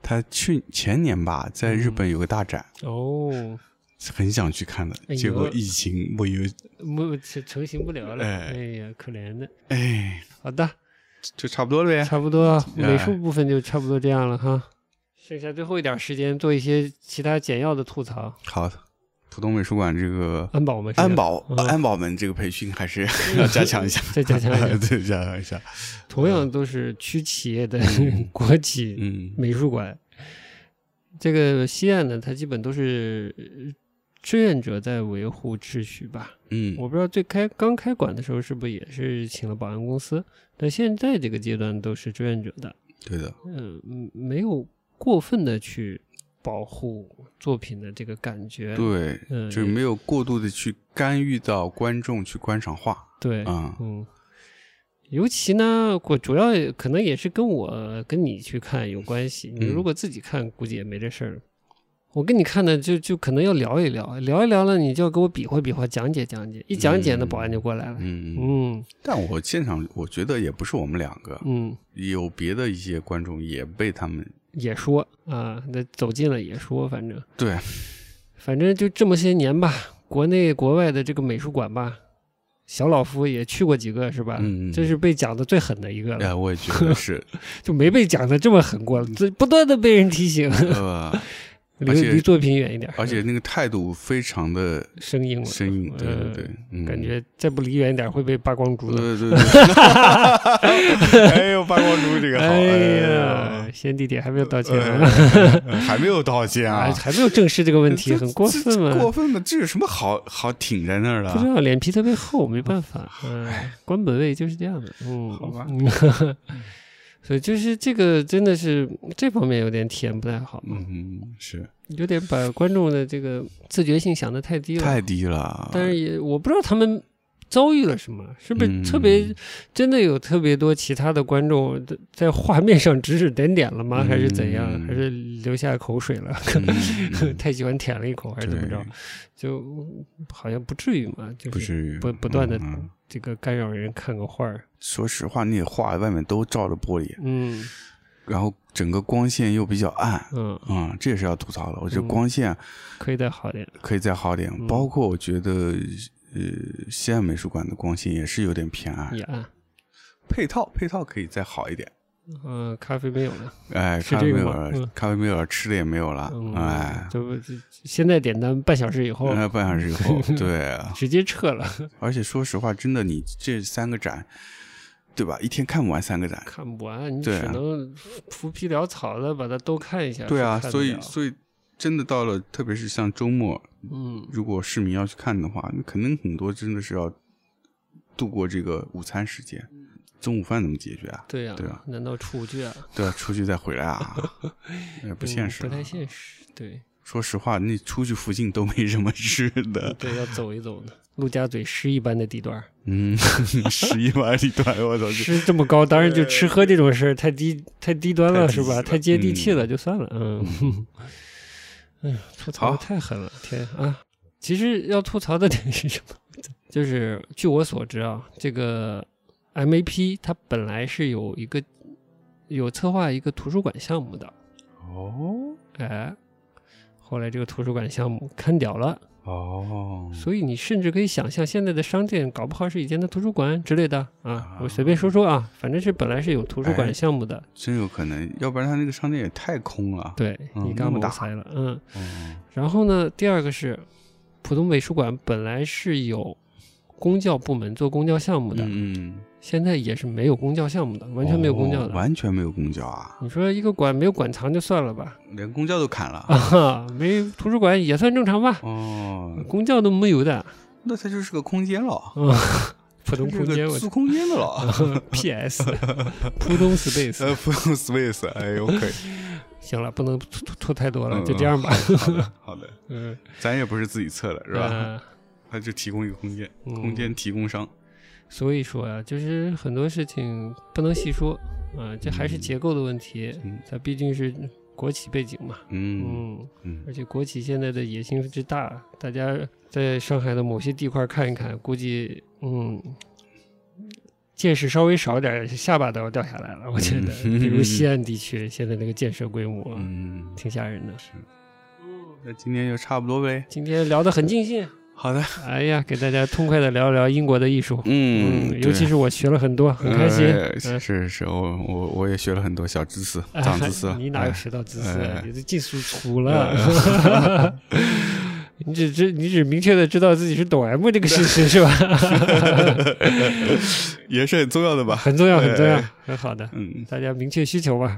他去前年吧，在日本有个大展，哦，很想去看的，哎结果疫情我以为，不成成型不了了，哎哎呀，可怜的。哎，好的，就差不多了呗。差不多美术部分就差不多这样了哈。剩下最后一点时间做一些其他简要的吐槽。好，浦东美术馆这个安保们，安保嗯安保们这个培训还是 要加强一下，再加强一下 对，加强一下。同样都是区企业的嗯 国企嗯美术馆。这个西岸呢，它基本都是呃志愿者在维护秩序吧。嗯，我不知道最开刚开馆的时候是不是也是请了保安公司，但现在这个阶段都是志愿者的，对的，嗯，嗯没有过分的去保护作品的这个感觉。对，嗯，就是没有过度的去干预到观众去观赏画。对，啊嗯，尤其呢，我主要可能也是跟我跟你去看有关系。你嗯如果自己看，估计也没这事儿。我跟你看的，就就可能要聊一聊，聊一聊了，你就要给我比划比划，讲解讲解。一讲解呢，嗯保安就过来了。嗯，嗯但我现场我觉得也不是我们两个，嗯，有别的一些观众也被他们也说啊，那走近了也说，反正对，反正就这么些年吧，国内国外的这个美术馆吧，小老夫也去过几个，是吧？嗯，这是被讲的最狠的一个了。哎，我也觉得是，就没被讲的这么狠过了，这不断的被人提醒，呃，离离作品远一点，而且那个态度非常的生硬了，生硬，对对对，嗯，感觉再不离远一点会被扒光珠的。对对对，哎呦，扒光珠这个好，哎呀呀，，先地铁还没有道歉啊，呃还没有道歉啊，还没有正视这个问题，很过分嘛？过分吗？这有什么好好挺在那儿的？不知道，脸皮特别厚，没办法，哎，官本位就是这样的，嗯，好吧嗯。所以就是这个真的是这方面有点体验不太好，嗯，是有点把观众的这个自觉性想的太低了。太低了，但是也我不知道他们遭遇了什么，是不是特别、嗯真的有特别多其他的观众在在画面上指指点点了吗？嗯还是怎样？还是流下口水了？太喜欢舔了一口，还是怎么着？就好像不至于嘛，就是不至于不不断的这个干扰人看个画儿。说实话，那个画外面都照着玻璃，嗯然后整个光线又比较暗，嗯，嗯，这也是要吐槽的。我觉得嗯光线可以再好点。可以再好点，嗯包括我觉得，呃，西安美术馆的光线也是有点偏暗，也暗，配套配套可以再好一点。嗯，咖啡没有了，哎，咖啡没有了，嗯咖啡没有了，吃的也没有了，嗯，哎，就就现在点单半小时以后呃，半小时以后，对啊，直接撤了，而且说实话，真的，你这三个展，对吧？一天看不完三个展，看不完，你只能浮皮潦草的把它都看一下。对啊，所以所以真的到了，特别是像周末，嗯如果市民要去看的话，那肯定很多真的是要度过这个午餐时间。中午饭怎么解决啊？对呀、对啊难道出不去啊？对啊，出去再回来啊，也不现实、嗯不太现实。对说实话，那出去附近都没什么吃的。对，要走一走呢。陆家嘴诗 一般的地段儿，嗯，十一般地段，我操！这诗这么高，当然就吃喝这种事儿太低太低端了，是吧？太接地气了，嗯就算了。嗯，哎呀，吐槽太狠了，天啊！其实要吐槽的点是什么？就是据我所知啊，这个 MAP 它本来是有一个有策划一个图书馆项目的，哦哎，后来这个图书馆项目看掉了，哦，所以你甚至可以想象，现在的商店搞不好是以前的图书馆之类的啊啊。我随便说说啊，反正是本来是有图书馆哎项目的，真有可能，要不然他那个商店也太空了。对嗯你刚那么大谋塞了，嗯。哦，然后呢，第二个是浦东美术馆本来是有公教部门做公教项目的，嗯嗯，现在也是没有公交项目的，完全没有公教哦的。完全没有公交啊，你说一个馆没有馆藏就算了吧，连公交都砍了。啊，没图书馆也算正常吧，哦，公交都没有的，那它就是个空间了，嗯，普通空间租空间的了。PS，普通 Space，呃，不用 space，哎呦，可以，行了，不能吐吐吐太多了，嗯就这样吧。好的，好的，嗯，咱也不是自己测的，是吧？呃他就提供一个空间，嗯空间提供商。所以说呀、就是很多事情不能细说啊，这还是结构的问题。嗯它毕竟是国企背景嘛，嗯嗯，嗯而且国企现在的野心之大，大家在上海的某些地块看一看，估计嗯。见识稍微少点，下巴都要掉下来了。我觉得，嗯比如 西岸地区现在那个建设规模，嗯，挺吓人的。那今天就差不多呗。今天聊得很尽兴，好的，哎呀，给大家痛快的聊一聊英国的艺术，嗯尤其是我学了很多，很开心。是是，我我我也学了很多小知识，哎长知识了。你哪有哎学到知识？你这技术粗了。你只知你只明确的知道自己是懂 M 这个事实是吧？也是很重要的吧？很重要，很重要哎，很好的。嗯，大家明确需求吧。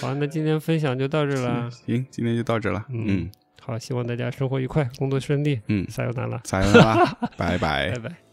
好，那今天分享就到这了。行，今天就到这了。嗯嗯好，希望大家生活愉快，工作顺利。嗯，撒由那拉，撒由那拉，拜 拜拜。拜。